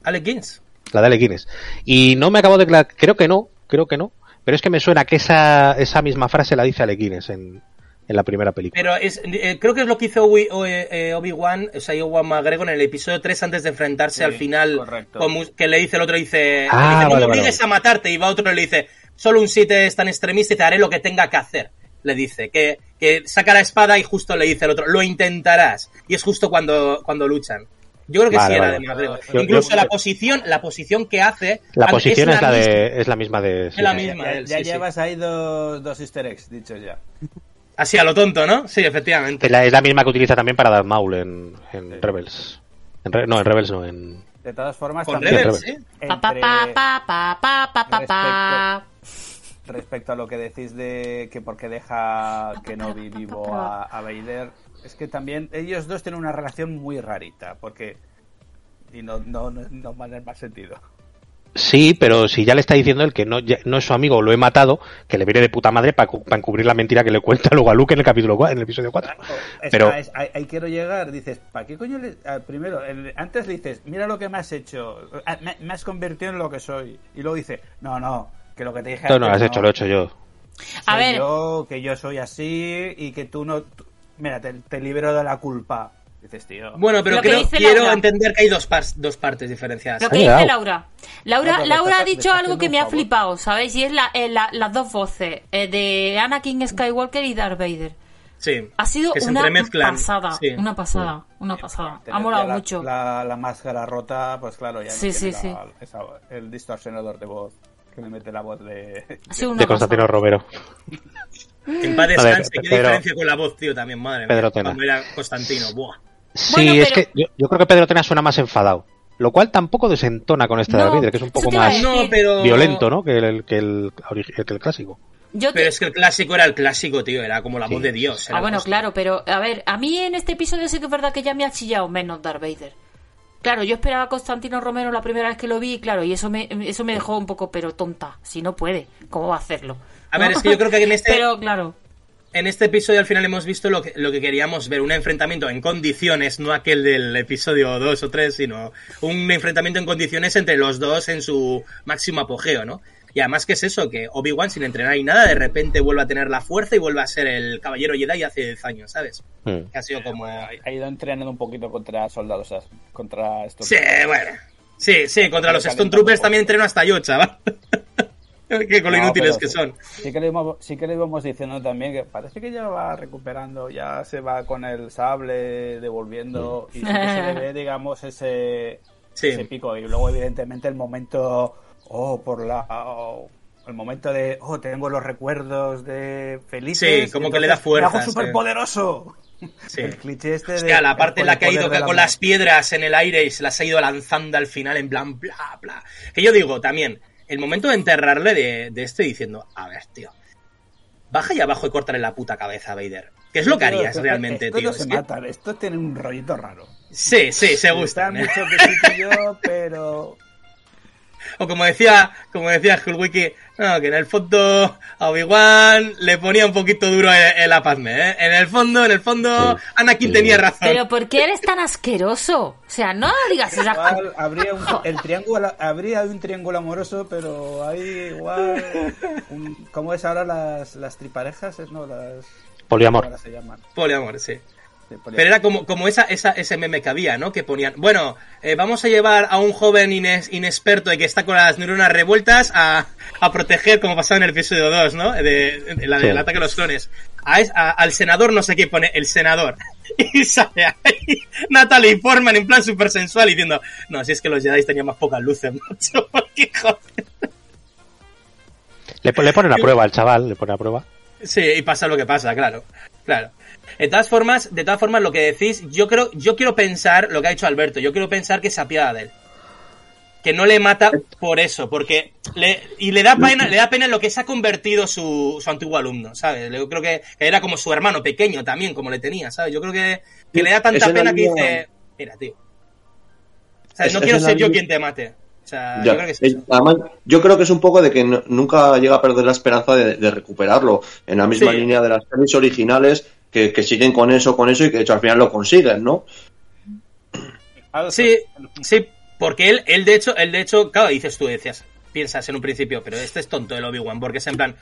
Alec Guinness. la de Alec Guinness. Y no me acabo de creo que no, creo que no, pero es que me suena que esa, esa misma frase la dice Alec Guinness en, en la primera película. Pero es, eh, creo que es lo que hizo eh, Obi-Wan, o sea, Obi-Wan McGregor en el episodio 3 antes de enfrentarse Sí, al final, correcto. como que le dice el otro, dice, Ah, le dice, no vale, me vale, obligues vale. a matarte, y va otro y le dice, solo un sitio es tan extremista y te haré lo que tenga que hacer. Le dice, que, que saca la espada y justo le dice el otro, lo intentarás. Y es justo cuando, cuando luchan. Yo creo que Vale, sí era vale. de McGregor. Yo- Incluso yo- la posición, la posición que hace. La posición es la, misma. de, es la misma de... sí, la sí. misma. Ya, él, ya sí, sí. llevas ahí dos, dos easter eggs, dicho ya. Así a lo tonto, ¿no? Sí, efectivamente. Es la, es la misma que utiliza también para Darth Maul en, en Rebels. En Re- no, en Rebels no, en... De todas formas, Con también Rebels, Rebels. sí. Pa, pa, entre- pa, pa, pa, pa, pa, pa, pa. Respecto a lo que decís de que porque deja Kenobi vivo a, a Vader, es que también ellos dos tienen una relación muy rarita, porque y no no no, no va más sentido. Sí, pero si ya le está diciendo él que no, ya- no es su amigo, lo he matado, que le viene de puta madre para encubrir la mentira que le cuenta luego a Luke en el capítulo 4, en el episodio 4. Es- Pero- es- ahí, ahí quiero llegar, dices, ¿para qué coño le, ah, primero, el- antes le dices, mira lo que me has hecho, me, me has convertido en lo que soy, y luego dice, no, no, que lo que te dije No, no, lo antes has hecho, lo he hecho yo. A soy ver. yo, que yo soy así y que tú no, tú- mira, te, te libero de la culpa. Dices, tío. Bueno, pero creo- quiero Laura. entender que hay dos, par- dos partes diferenciadas. Lo que dice au. Laura. Laura, No, Laura está- ha dicho algo que me ha flipado, ¿sabéis? Y es la, eh, la- las dos voces eh, de Anakin Skywalker y Darth Vader. Sí. Ha sido una pasada, Sí. una pasada, una pasada. Ha molado la, mucho. La, la máscara rota, pues claro, ya no Sí, tiene sí, la- esa- el distorsionador de voz que le mete la voz de. Constantino. Romero. En paz descanse, qué Pedro- diferencia con la voz, tío, también, madre mía. Pedro Tena. Cuando era Constantino, buah. Sí, Bueno, es pero- que yo, yo creo que Pedro Tena suena más enfadado. Lo cual tampoco desentona con este No, Vader, que es un poco más decir. No, pero... violento, ¿no? Que el, que el, que el clásico. Yo te- Pero es que el clásico era el clásico, tío, era como la Sí. voz de Dios. Ah, bueno, claro, pero a ver, a mí en este episodio sí que es verdad que ya me ha chillado menos Darth Vader. Claro, yo esperaba a Constantino Romero la primera vez que lo vi, y claro, y eso me, eso me dejó un poco, pero tonta. Si no puede, ¿cómo va a hacerlo? A ver, es que yo creo que en este- Pero claro, En este episodio al final hemos visto lo que, lo que queríamos ver, un enfrentamiento en condiciones, no aquel del episodio 2 o 3, sino un enfrentamiento en condiciones entre los dos en su máximo apogeo, ¿no? Y además que es eso, que Obi-Wan sin entrenar y nada, de repente vuelve a tener la fuerza y vuelve a ser el caballero Jedi hace 10 años, ¿sabes? Hmm. Que ha sido como... Ha ido entrenando un poquito contra soldados, contra estos. Sí, bueno. Sí, sí, contra los Stone Troopers también entreno hasta yo, chaval. que con lo No, inútiles que sí- son. Sí que, le íbamos, sí que íbamos diciendo también que parece que ya va recuperando, ya se va con el sable devolviendo y sí que se le ve, digamos, ese, Sí. ese pico. Y luego, evidentemente, el momento, oh, por la. oh, el momento de, oh, tengo los recuerdos de felices. Sí, como y que le da fuerza, sí. súper poderoso. Sí. El cliché este de. Hostia, la parte en la que ha ido del con las piedras en el aire y se las ha ido lanzando al final en plan bla bla. Que yo digo también, el momento de enterrarle de, de este diciendo, a ver, tío, baja ahí abajo y córtale la puta cabeza a Vader. ¿Qué es lo que harías realmente, estos tío? no se que- matan, estos tienen un rollito raro. Sí, sí, se gustan. ¿eh? mucho que que yo, pero. O como decía, como decía Hulwiki, no, que en el fondo a Obi-Wan le ponía un poquito duro el, el Padme, ¿eh? En el fondo, en el fondo, Sí. Anakin Sí. tenía razón. pero ¿por qué eres tan asqueroso? O sea, no digas cosas. Igual habría un, el triángulo, habría un triángulo amoroso, pero hay igual. un- ¿Cómo es ahora las, las triparejas? No, las. Poliamor. ¿Cómo ahora se llaman? Poliamor, sí. Pero era como, como esa, esa, ese meme que había, ¿no? Que ponían, bueno, eh, vamos a llevar a un joven ines- inexperto y que está con las neuronas revueltas a, a proteger, como pasaba en el episodio 2, ¿no? De, de la del Sí. ataque a los clones. A es- a- al senador no sé qué pone, el senador. Y sale ahí Natalie Portman en plan súper sensual diciendo, no, si es que los Jedi tenían más pocas luces, macho, porque joder. Le, le ponen a prueba al chaval, le pone a prueba. Sí, y pasa lo que pasa, claro. Claro. De todas formas, de todas formas, lo que decís, yo creo, yo quiero pensar lo que ha dicho Alberto, yo quiero pensar que se apiada de él. Que no le mata por eso, porque le, y le da pena, le da pena en lo que se ha convertido su, su antiguo alumno, ¿sabes? Yo creo que era como su hermano pequeño también, como le tenía, ¿sabes? Yo creo que, que le da tanta pena que dice, mira, tío. O sea, no quiero ser yo quien te mate. O sea, Ya. yo creo que es eso. Además, yo creo que es un poco de que no- nunca llega a perder la esperanza de, de recuperarlo. En la misma Sí. línea de las series originales, que, que siguen con eso, con eso y que de hecho al final lo consiguen, ¿no? Sí, sí, porque él, él de hecho, él de hecho, claro, dices tú, decías, piensas en un principio, pero este es tonto el Obi-Wan, porque es en plan,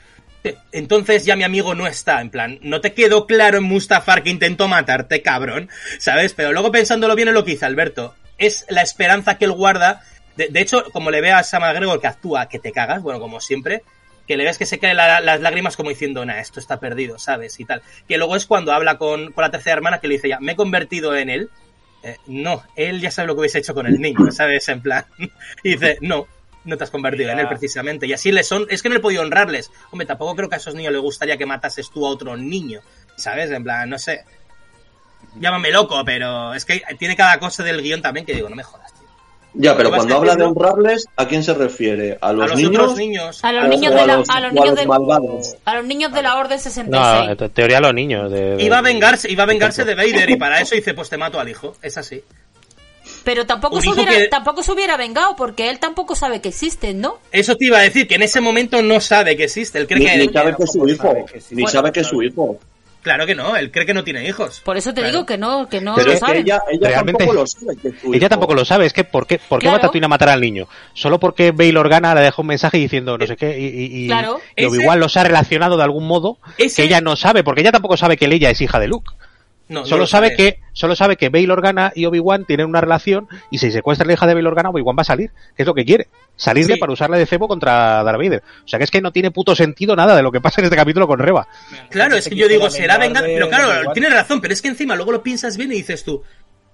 entonces ya mi amigo no está, en plan, no te quedó claro en Mustafar que intentó matarte, cabrón, ¿sabes? Pero luego pensándolo bien en lo que hizo Alberto, es la esperanza que él guarda, de, de hecho, como le ve a Sam McGregor que actúa, que te cagas, bueno, como siempre, que le ves que se caen la- las lágrimas como diciendo, nah, esto está perdido, ¿sabes? Y tal. Que luego es cuando habla con, con la tercera hermana que le dice ya, me he convertido en él. Eh, no, él ya sabe lo que hubiese hecho con el niño, ¿sabes? En plan. Y dice, no, no te has convertido en él precisamente. Y así les son, es que no he podido honrarles. Hombre, tampoco creo que a esos niños les gustaría que matases tú a otro niño, ¿sabes? En plan, no sé. Llámame loco, pero es que tiene cada cosa del guion también que digo, no me jodas. Ya, pero cuando habla de honrarles, ¿a quién se refiere? ¿A los, a los niños? A los ¿O niños a de la, a los a niños malvados? a los niños de la Orden No, 66. en teoría los niños. De, de- Iba a vengarse, iba a vengarse de Vader y para eso dice, pues te mato al hijo. Es así. Pero tampoco se, hubiera, que- tampoco se hubiera vengado porque él tampoco sabe que existen, ¿no? Eso te iba a decir, que en ese momento no sabe que existe. Él cree Ni, que... ni sabe que es su hijo. Ni sabe que es su hijo. Claro que no, él cree que no tiene hijos. Por eso te Claro. digo que no, que no Pero lo es que saben. ella, ella Realmente- tampoco lo sabe que Ella hijo. tampoco lo sabe, es que ¿por qué, por qué Claro. va Tatooine a matar al niño? Solo porque Bail Organa le deja un mensaje diciendo no sé qué y, y, y- Claro. y Obi-Wan los ha relacionado de algún modo Ese- que ella no sabe, porque ella tampoco sabe que Leia es hija de Luke. No, no solo lo sabe que solo sabe que Bail Organa y Obi-Wan tienen una relación y si secuestra a la hija de Bail Organa, Obi-Wan va a salir, que es lo que quiere. Salirle Sí. para usarla de cebo contra Darth Vader. O sea que es que no tiene puto sentido nada de lo que pasa en este capítulo con Reba. Claro, es que yo digo, será venganza. Pero claro, tienes razón, pero es que encima luego lo piensas bien y dices tú,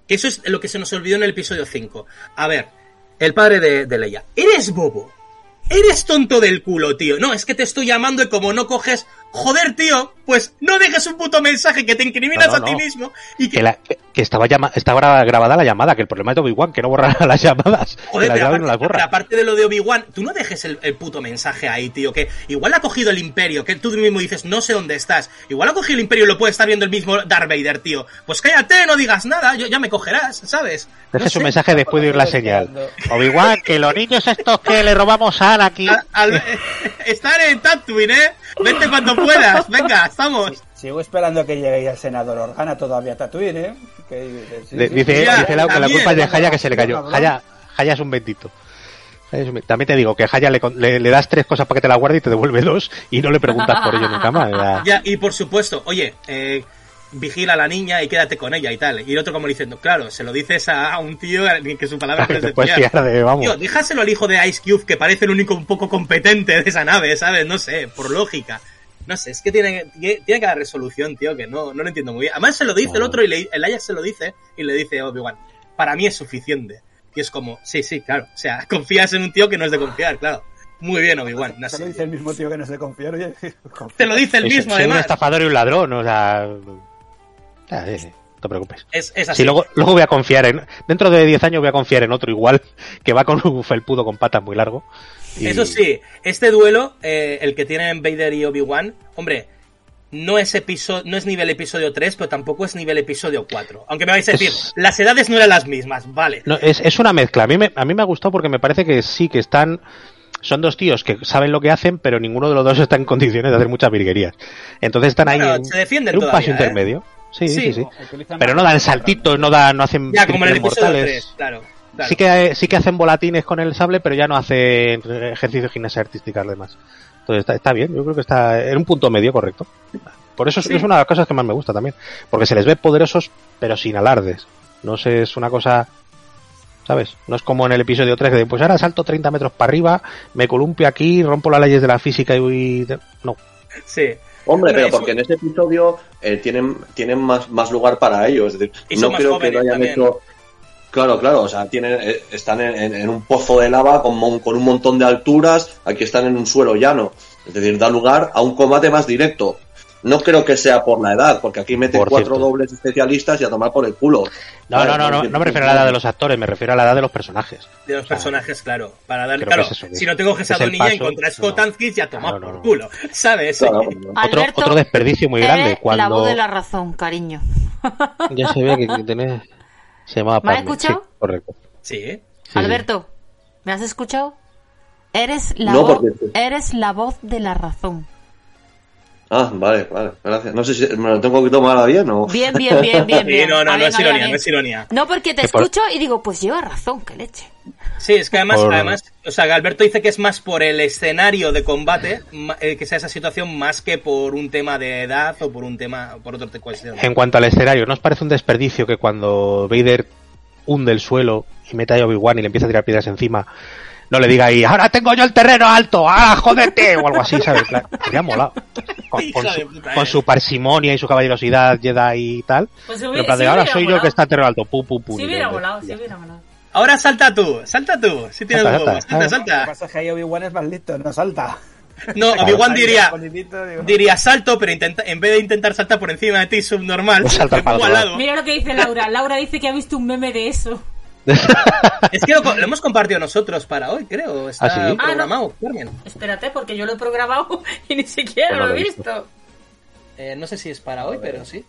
que eso es lo que se nos olvidó en el episodio 5. A ver, el padre de, de Leia. Eres bobo. Eres tonto del culo, tío. No, es que te estoy llamando y como no coges. Joder, tío, pues no dejes un puto mensaje que te incriminas No, no, a ti mismo y que. Que, la- que- que estaba, llama- estaba gra- grabada la llamada, que el problema es de Obi-Wan, que no borra las llamadas. Joder, graba y no las aparte, borra. pero aparte de lo de Obi-Wan, tú no dejes el, el puto mensaje ahí, tío, que igual ha cogido el imperio, que tú mismo dices, no sé dónde estás. Igual ha cogido el imperio y lo puede estar viendo el mismo Darth Vader, tío. Pues cállate, no digas nada, yo, ya me cogerás, ¿sabes? Deje No su sé. mensaje después de oír la señal. Obi-Wan, que los niños estos que le robamos a Anakin. Al- al- estar en Tatooine, ¿eh? Vente cuando puedas, venga, estamos. Sigo esperando que llegue ya el senador Organa todavía a Tatooine, ¿eh? Que- sí, Le- sí. dice, Ya, dice Lau que la también. culpa es de Jaya que se le cayó. Jaya, Jaya es un bendito. Jaya es un ben- También te digo que Jaya le, con- le, le das tres cosas para que te la guarde y te devuelve dos y no le preguntas por ello nunca más. Ya. Ya, y por supuesto, oye, eh, vigila a la niña y quédate con ella y tal. Y el otro como diciendo, claro, se lo dices a un tío que su palabra no es Te de puedes fiar. fiar de, vamos. Tío, déjaselo al hijo de Ice Cube, que parece el único un poco competente de esa nave, ¿sabes? No sé, por lógica. No sé, es que tiene, tiene tiene que dar resolución, tío, que no, no lo entiendo muy bien. Además se lo dice el otro y le, el Ajax se lo dice y le dice a Obi-Wan, para mí es suficiente. Y es como, sí, sí, claro. O sea, confías en un tío que no es de confiar, claro. Muy bien, Obi-Wan. No Se lo dice el mismo tío que no se confía. Oye, Te lo dice el Es- mismo, un además. estafador y un ladrón, o sea... Ah, sí, sí, no te preocupes. Es, es así. Si luego, luego voy a confiar en... Dentro de 10 años voy a confiar en otro igual, que va con un felpudo con patas muy largo. Y- Eso sí, este duelo, eh, el que tienen Vader y Obi-Wan, hombre, no es episodio, no es nivel episodio 3, pero tampoco es nivel episodio 4. Aunque me vais a decir, Es- las edades no eran las mismas, vale. No, es, es una mezcla. A mí, me, a mí me ha gustado porque me parece que sí, que están... Son dos tíos que saben lo que hacen, pero ninguno de los dos está en condiciones de hacer muchas virguerías. Entonces están ahí Bueno, en, se defienden en un todavía, paso ¿eh? intermedio. Sí, sí, Sí. Pero no dan saltitos, no, dan, no hacen Ya, como en el episodio mortales. 3, claro. Claro. Sí que, sí que hacen volatines con el sable, pero ya no hacen ejercicio de gimnasia artística además. Entonces está, está bien, yo creo que está en un punto medio correcto. Por eso es, Sí. es una de las cosas que más me gusta también. Porque se les ve poderosos, pero sin alardes. No sé, es una cosa... ¿Sabes? No es como en el episodio 3 que de, pues ahora salto 30 metros para arriba, me columpio aquí, rompo las leyes de la física y voy... No. Sí. Hombre, pero porque en este episodio eh, tienen, tienen más, más lugar para ellos. Es decir, Y no creo que lo hayan también. hecho. Claro, claro, o sea, tienen, eh, están en, en- en un pozo de lava con, mon- con un montón de alturas, aquí están en un suelo llano. Es decir, da lugar a un combate más directo. No creo que sea por la edad, porque aquí meten Por cuatro cierto. dobles especialistas y a tomar por el culo. No, no, no, no, no me refiero a la edad de los actores, me refiero a la edad de los personajes. De los personajes, claro. Para dar, claro, que es eso, si no te coges a Yen paso, contra no. Scott Anskis, ya toma Claro, no, por no. culo. ¿Sabes? Claro, Otro, Alberto, otro desperdicio muy grande. Eres Cuando... la voz de la razón, cariño. Ya se ve que, tiene... Se llamaba ¿Me has Padme. escuchado? Sí, correcto. Sí. Sí, Alberto, ¿me has escuchado? Eres la, No, voz, porque- eres la voz de la razón. Ah, vale, vale, gracias. No sé si me lo tengo que tomar a bien o... Bien, bien, bien, bien. Sí, bien. no, no, no es ironía, bien. no es ironía. No, porque te por- escucho y digo, pues lleva razón, que leche. Sí, es que además, Por- además, o sea, Alberto dice que es más por el escenario de combate, eh, que sea esa situación, más que por un tema de edad o por un tema, por otro cuestión. En cuanto al escenario, ¿no os parece un desperdicio que cuando Vader hunde el suelo y mete a Obi-Wan y le empieza a tirar piedras encima, no le diga ahí, ahora tengo yo el terreno alto, ahora jódete, o algo así, ¿sabes? Claro, ha molado. Con, su, eh. su parsimonia y su caballerosidad Jedi y tal. Pues Pero en plan de, ahora soy yo el que está en terreno alto, pu, pu, pu. Si hubiera volado, si hubiera volado. Ahora salta tú, salta tú, si tienes Salta, huevos, salta, salta, Lo que salta. pasa es que ahí Obi-Wan es más listo, no salta. No, Obi-Wan diría, diría salto, pero intenta, en vez de intentar saltar por encima de ti subnormal, Pues salta al lado. Mira lo que dice Laura. Laura dice que ha visto un meme de eso. Es que lo, lo hemos compartido nosotros para hoy, creo. Está ¿Ah, sí? programado, Carmen. Espérate, porque yo lo he programado y ni siquiera Pues no lo lo he visto. Eh, no sé si es para hoy, pero sí.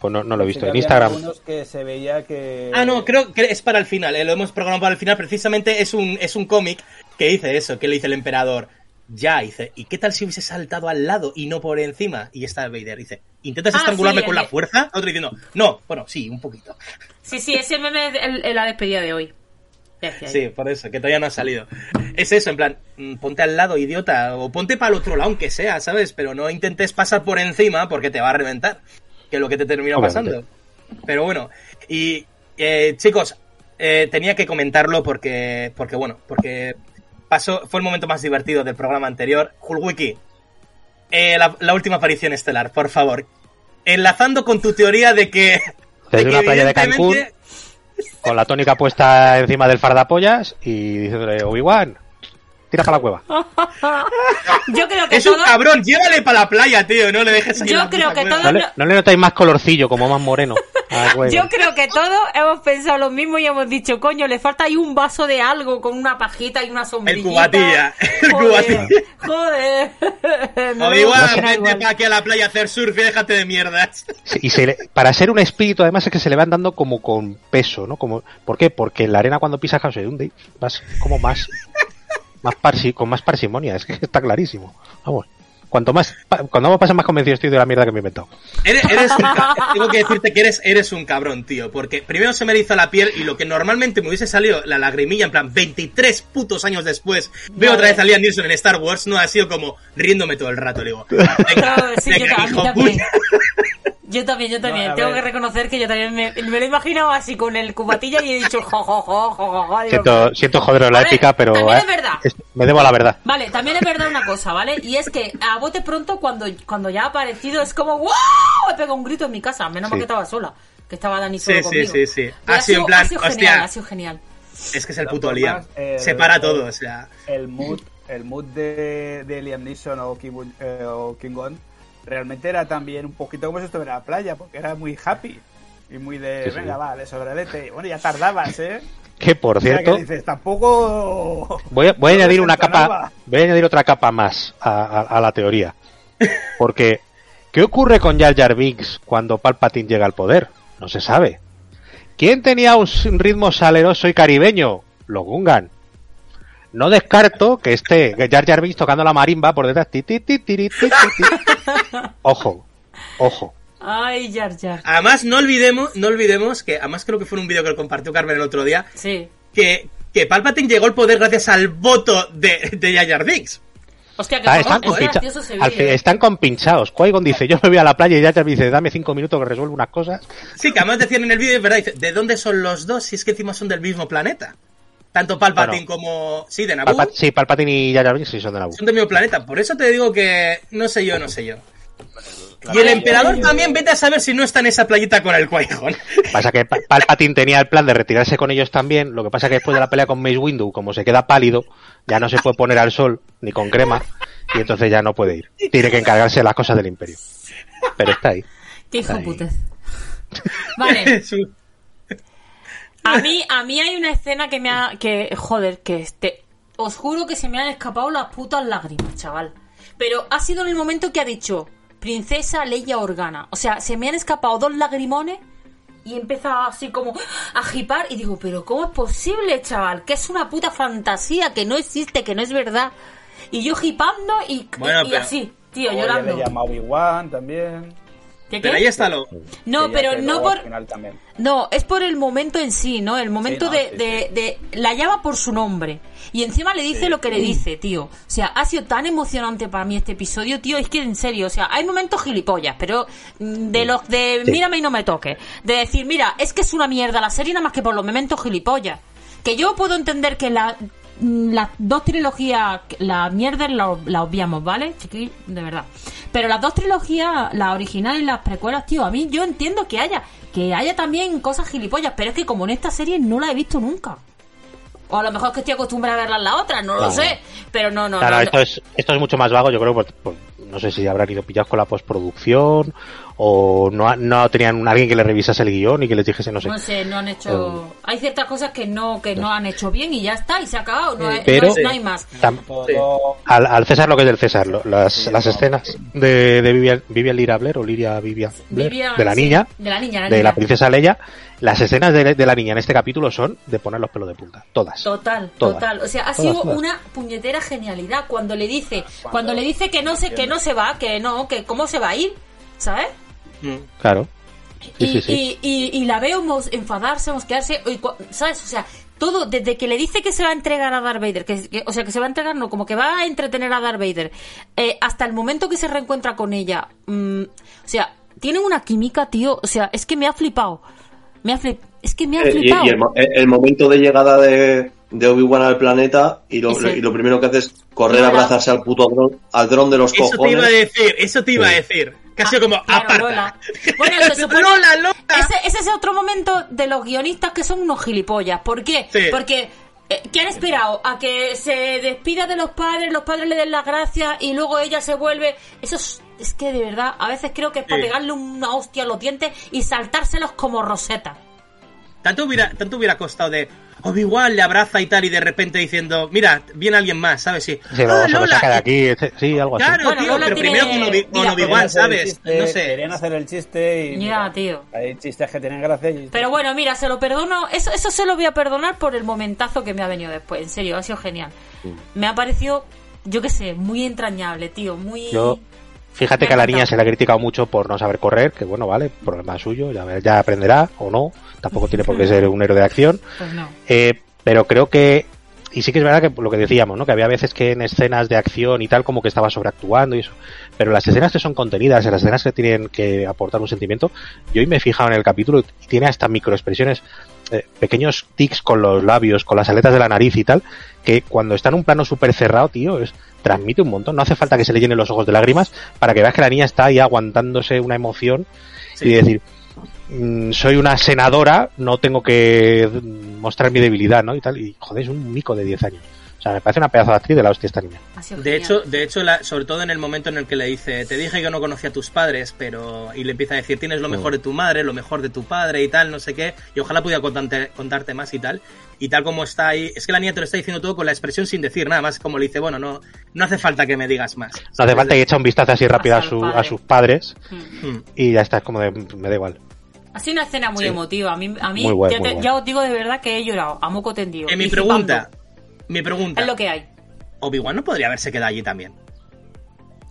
Pues no, no lo he visto. En Instagram. que se veía que... Ah, no, creo que es para el final, eh, lo hemos programado para el final. Precisamente es un, es un cómic que dice eso, que le dice el emperador. Ya, dice, ¿y qué tal si hubiese saltado al lado y no por encima? Y está Vader, dice, ¿intentas Ah, estrangularme sí, con el la fuerza? Otro diciendo, no, bueno, sí, un poquito. Sí, sí, ese meme es el- el- la despedida de hoy. Sí, por eso, que todavía no ha salido. Es eso, en plan, mm, ponte al lado, idiota, o ponte para el otro lado, aunque sea, ¿sabes? Pero no intentes pasar por encima porque te va a reventar, que es lo que te termina pasando. Pero bueno, y eh, chicos, eh, tenía que comentarlo porque, porque bueno, porque pasó, fue el momento más divertido del programa anterior. Hulwiki, eh, la, la última aparición estelar, por favor. Enlazando con tu teoría de que... Desde que una playa de Cancún, con la tónica puesta encima del fardapollas y diciéndole, Obi-Wan, tira para la cueva. Yo creo que Es un cabrón, llévale para la playa, tío, no le dejes ahí Yo creo puta que cueva. todo- ¿No le, no le notáis más colorcillo, como más moreno? Ah. Yo creo que todos hemos pensado lo mismo y hemos dicho, coño, le falta ahí un vaso de algo con una pajita y una cubatilla, el Joder, cubatilla. Joder. No me Obi-Wan, imagino vente igual. para aquí a la playa a hacer surf y déjate de mierdas. Sí, Y se le- para ser un espíritu, además, es que se le van dando como con peso, ¿no? Como, ¿Por qué? Porque en la arena cuando pisas House se hunde, vas como más, más parsi, con más parsimonia, es que está clarísimo. Vamos. Cuanto más, cuando más pasa más convencido estoy de la mierda que me he inventado. Eres, eres un Tengo que decirte que eres, eres un cabrón, tío. Porque primero se me eriza la piel y lo que normalmente me hubiese salido la lagrimilla, en plan, 23 putos años después, veo otra vez a Liam Neeson en Star Wars, no ha sido como riéndome todo el rato. Le digo, venga, Claro, sí, yo venga, hijo puta. Yo también, yo también. No, Tengo ver. que reconocer que yo también me, me lo he imaginado así con el cubatilla y he dicho jo, jo, jo, jo, jo, Siento, siento joderos la ver, épica, pero también eh, es verdad. es- me debo a la verdad. Vale, también es verdad una cosa, ¿vale? Y es que a bote pronto, cuando, cuando ya ha aparecido, es como ¡Wow! Me pega un grito en mi casa. Menos mal Sí. que estaba sola. Que estaba Dani Sí, solo sí, conmigo. sí, sí. Pero Ha sido en plan, ha sido hostia. genial, ha sido genial. Es que es el puto Liam. el- Separa el- todo, o sea. el mood, el mood de, de Liam Neeson o King, eh, o King Gon realmente era también un poquito como si estuviera en la playa, porque era muy happy y muy de, Sí, sí. venga, vale, sobralete. Bueno, ya tardabas, ¿eh? Que por O sea, cierto, que dices, tampoco... voy a, voy a no añadir una capa, voy a añadir otra capa más a, a- a la teoría. Porque, ¿qué ocurre con Jar Jar Binks cuando Palpatine llega al poder? No se sabe. ¿Quién tenía un ritmo saleroso y caribeño? Los Gungan. No descarto que esté Jar Jar Binks tocando la marimba por detrás. Ti, ti, ti, tiri, ti, ti, ti. Ojo, ojo. Ay, Jar Jar. Además, no olvidemos, no olvidemos que, además creo que fue un vídeo que lo compartió Carmen el otro día, Sí. que, que Palpatine llegó al poder gracias al voto de, de Jar Jar Binks. Hostia, que Ah, están, fin- están compinchados. Qui-Gon dice, yo me voy a la playa y Jar Jar Binks dice, dame cinco minutos que resuelvo unas cosas. Sí, que además decían en el vídeo, es verdad, dice, ¿de dónde son los dos si es que encima son del mismo planeta? Tanto Palpatine Bueno. como... Sí, de Naboo. Palpa- sí, Palpatine y Jar Jar Binks sí son de la son del mismo planeta. Por eso te digo que no sé yo, no sé yo. Y el emperador también vete a saber si no está en esa playita con el Qui-Gon. Pasa que Pa- Palpatine tenía el plan de retirarse con ellos también. Lo que pasa que después de la pelea con Mace Windu, como se queda pálido, ya no se puede poner al sol ni con crema y entonces ya no puede ir. Tiene que encargarse de las cosas del Imperio. Pero está ahí. Qué hijo. Vale. A mí, a mí hay una escena que me ha. que. joder, que este. Os juro que se me han escapado las putas lágrimas, chaval. Pero ha sido en el momento que ha dicho Princesa Leia Organa. O sea, se me han escapado dos lagrimones y he empezado así como a jipar y digo, pero ¿cómo es posible, chaval? Que es una puta fantasía, que no existe, que no es verdad. Y yo jipando y, Bueno, y pero- así. Tío, ella llorando. le llama Obi-Wan también. ¿Qué, qué? Pero ahí está lo. No, pero no por... No, es por el momento en sí, ¿no? El momento no, de, sí, de, de- La llama por su nombre. Y encima le dice lo que le dice, tío. O sea, ha sido tan emocionante para mí este episodio, tío. Es que en serio, o sea, hay momentos gilipollas, pero mm, de los de Sí. mírame y no me toque. De decir, mira, es que es una mierda la serie nada más que por los momentos gilipollas. Que yo puedo entender que la, las dos trilogías, la mierda la, la obviamos, ¿vale? Chiqui, de verdad. Pero las dos trilogías, la original y las precuelas, tío, a mí yo entiendo que haya, que haya también cosas gilipollas, pero es que como en esta serie no la he visto nunca. O a lo mejor es que estoy acostumbrada a verlas en la otra, no lo sé. Pero no, no, Claro, no, esto es, esto es mucho más vago, yo creo, por- por- no sé si habrán ido pillados con la postproducción o no, ha- no tenían un- alguien que le revisase el guion y que les dijese, no sé. No sé, no han hecho. Eh, Hay ciertas cosas que no que no han hecho bien y ya está, y se ha acabado. No, hay- Pero- no, es- no hay más. Al, al César lo que es del César, lo- las, Sí, las no. escenas de, de Vivian, Vivian Lira Blair o Liria Vivian Blair, Vivian, de la sí, niña, de la niña, la de niña. la princesa Leia, las escenas de, de la niña en este capítulo son de poner los pelos de punta, todas. Total, Todas. total. O sea, ha Todas, sido todas. una puñetera genialidad cuando le dice, cuando le dice que no se, que no se va, que no, que cómo se va a ir, ¿sabes? Mm. Claro. Sí, y, sí, sí. Y, y- y la veo enfadarse, mosquearse, ¿sabes? O sea, todo, desde que le dice que se va a entregar a Darth Vader, que, que- o sea, que se va a entregar, no, como que va a entretener a Darth Vader, eh, hasta el momento que se reencuentra con ella, mm, o sea, tiene una química, tío, o sea, es que me ha flipado. Me ha flip- es que me ha Eh, y, flipado. y el, el- el momento de llegada de, de Obi-Wan al planeta y lo, y lo primero que hace es correr a abrazarse al puto dron, al dron de los Eso te cojones. iba a decir, eso te iba a decir. Casi Ah, como claro, aparta. Lola. Bueno, se supone- Lola, Lola. Ese, ese es otro momento de los guionistas que son unos gilipollas. ¿Por qué? Sí. Porque eh, ¿qué han esperado? A que se despida de los padres, los padres le den las gracias y luego ella se vuelve. Eso es, es que de verdad, a veces creo que es para Sí. pegarle una hostia a los dientes y saltárselos como roseta. Tanto hubiera, tanto hubiera costado de Obi-Wan le abraza y tal, y de repente diciendo, mira, viene alguien más, ¿sabes? Sí, Se lo, "Ah, se lo Lola". saca de aquí, este- sí, algo así. Claro, Bueno, tío, Lola pero tiene- primero con, Obi-Wan, Querían hacer el ¿sabes? chiste, no sé. Querían hacer el chiste y. Ya, mira, tío. Hay chistes que tienen gracia y. Pero bueno, mira, se lo perdono. Eso, eso se lo voy a perdonar por el momentazo que me ha venido después. En serio, ha sido genial. Me ha parecido, yo qué sé, muy entrañable, tío. Muy. Yo, fíjate que a la niña se le ha criticado mucho por no saber correr, que bueno, vale, problema suyo, ya, ya aprenderá o no, tampoco tiene por qué ser un héroe de acción. Pues no. Eh, pero creo que, y sí que es verdad que lo que decíamos, ¿no? Que había veces que en escenas de acción y tal como que estaba sobreactuando y eso. Pero las escenas que son contenidas, las escenas que tienen que aportar un sentimiento, yo hoy me he fijado en el capítulo y tiene hasta microexpresiones, eh, pequeños tics con los labios, con las aletas de la nariz y tal, que cuando está en un plano súper cerrado, tío, es, transmite un montón. No hace falta que se le llenen los ojos de lágrimas para que veas que la niña está ahí aguantándose una emoción Sí. y decir, mm, soy una senadora, no tengo que mostrar mi debilidad, ¿no? Y tal, y joder, es un mico de 10 años. Sea, me parece una pedazo de actriz de la hostia esta niña. De hecho, de hecho la- sobre todo en el momento en el que le dice, te dije que no conocía a tus padres, pero... Y le empieza a decir, tienes lo mejor de tu madre, lo mejor de tu padre y tal, no sé qué, y ojalá pudiera contarte, contarte más y tal. Y tal como está ahí, es que la niña te lo está diciendo todo con la expresión sin decir nada más, como le dice, bueno, no, no hace falta que me digas más. No hace falta que echa un vistazo así rápido a, su, padre. a sus padres Mm. Mm. y ya está, es como de, me da igual. Ha sido una escena muy Sí. emotiva. A mí, a mí ya, te- ya os digo de verdad que he llorado, a moco tendido. Eh, mi y pregunta. Mi pregunta, Es lo que hay. Obi-Wan no podría haberse quedado allí también.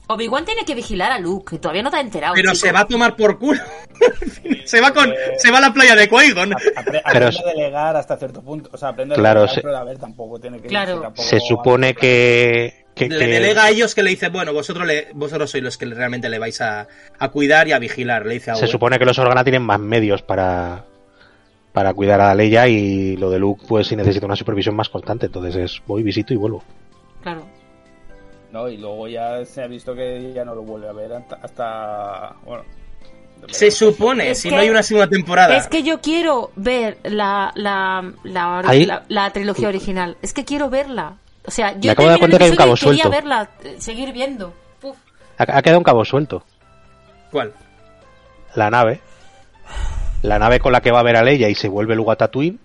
Obi-Wan tiene que vigilar a Luke, que todavía no te ha enterado. Pero chico. se va a tomar por culo. se va con, se va a la playa de Pero aprende es- a delegar hasta cierto punto. O sea, aprende a Claro, delegar, se- pero a ver, tampoco tiene que. Claro. tampoco- Se supone que... que, le delega a ellos que le dice, bueno, vosotros le, vosotros sois los que realmente le vais a, a cuidar y a vigilar, le dice a se supone que los Organa tienen más medios para para cuidar a Leia y lo de Luke pues sí necesita una supervisión más constante entonces es voy visito y vuelvo Claro. No, y luego ya se ha visto que ya no lo vuelve a ver hasta. hasta- bueno. Se supone, Es si que- no hay una segunda temporada. Es que yo quiero ver la, la, la, la- la trilogía original. Es que quiero verla. O sea, yo Me acabo de cuenta que hay un cabo y quería suelto. verla, eh, seguir viendo. Ha quedado un cabo suelto ¿Cuál? la nave la nave con la que va a ver a Leia y se vuelve luego a Tatooine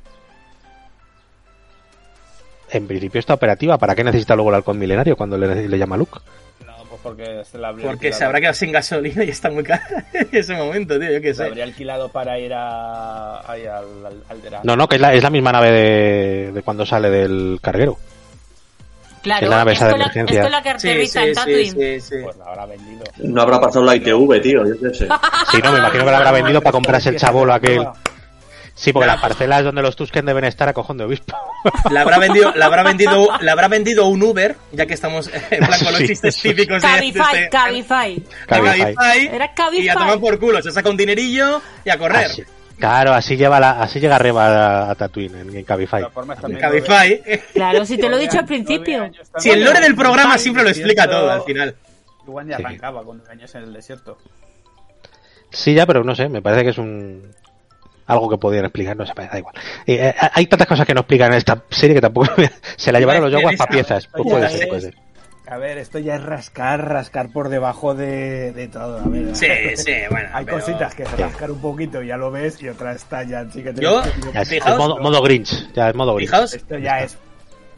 en principio está operativa ¿para qué necesita luego el halcón milenario cuando le, le llama Luke? No, pues porque se la habría Porque alquilado- se habrá quedado sin gasolina y está muy cara en ese momento, tío, yo qué Se sé. habría alquilado para ir a, ahí al, al, no, no, que es la, es la misma nave de, de cuando sale del carguero Claro, Es la nave es esa de la, emergencia. es con la que aterriza sí, en sí, Tatooine. sí, sí. Pues la habrá vendido. No habrá pasado la ITV, tío, yo qué sé. Sí, no, me imagino que lo habrá vendido para comprarse el chabolo aquel. Sí, porque No. las parcelas donde los Tusken deben estar a cojón de obispo. La habrá vendido, la habrá vendido, la habrá vendido un Uber, ya que estamos en plan con los Sí, chistes típicos de, de Cabify, este- Cabify. de Cabify. Cabify, Era Cabify. y a tomar por culo, se saca un dinerillo y a correr. Claro, así lleva la, así llega Reba a, a Tatooine en, en Cabify. También Cabify. Claro, si te lo he dicho al principio. Si el lore del programa siempre lo explica todo al final. Igual ya arrancaba con nueve años en el desierto. Sí, ya, pero no sé, me parece que es un algo que podían explicar, no sé, da igual. Eh, eh, hay tantas cosas que no explican en esta serie que tampoco se la llevaron los Yaguas para piezas. Pues puede ser, puede ser. A ver, esto ya es rascar, rascar por debajo de, de todo. A ver, Sí, sí, bueno. Hay pero- cositas que rascar un poquito, ya lo ves, y otras está ya sí que Yo- Ya es, Fijaos, modo, Grinch, ya es modo Grinch. Fijaos, Esto ya es.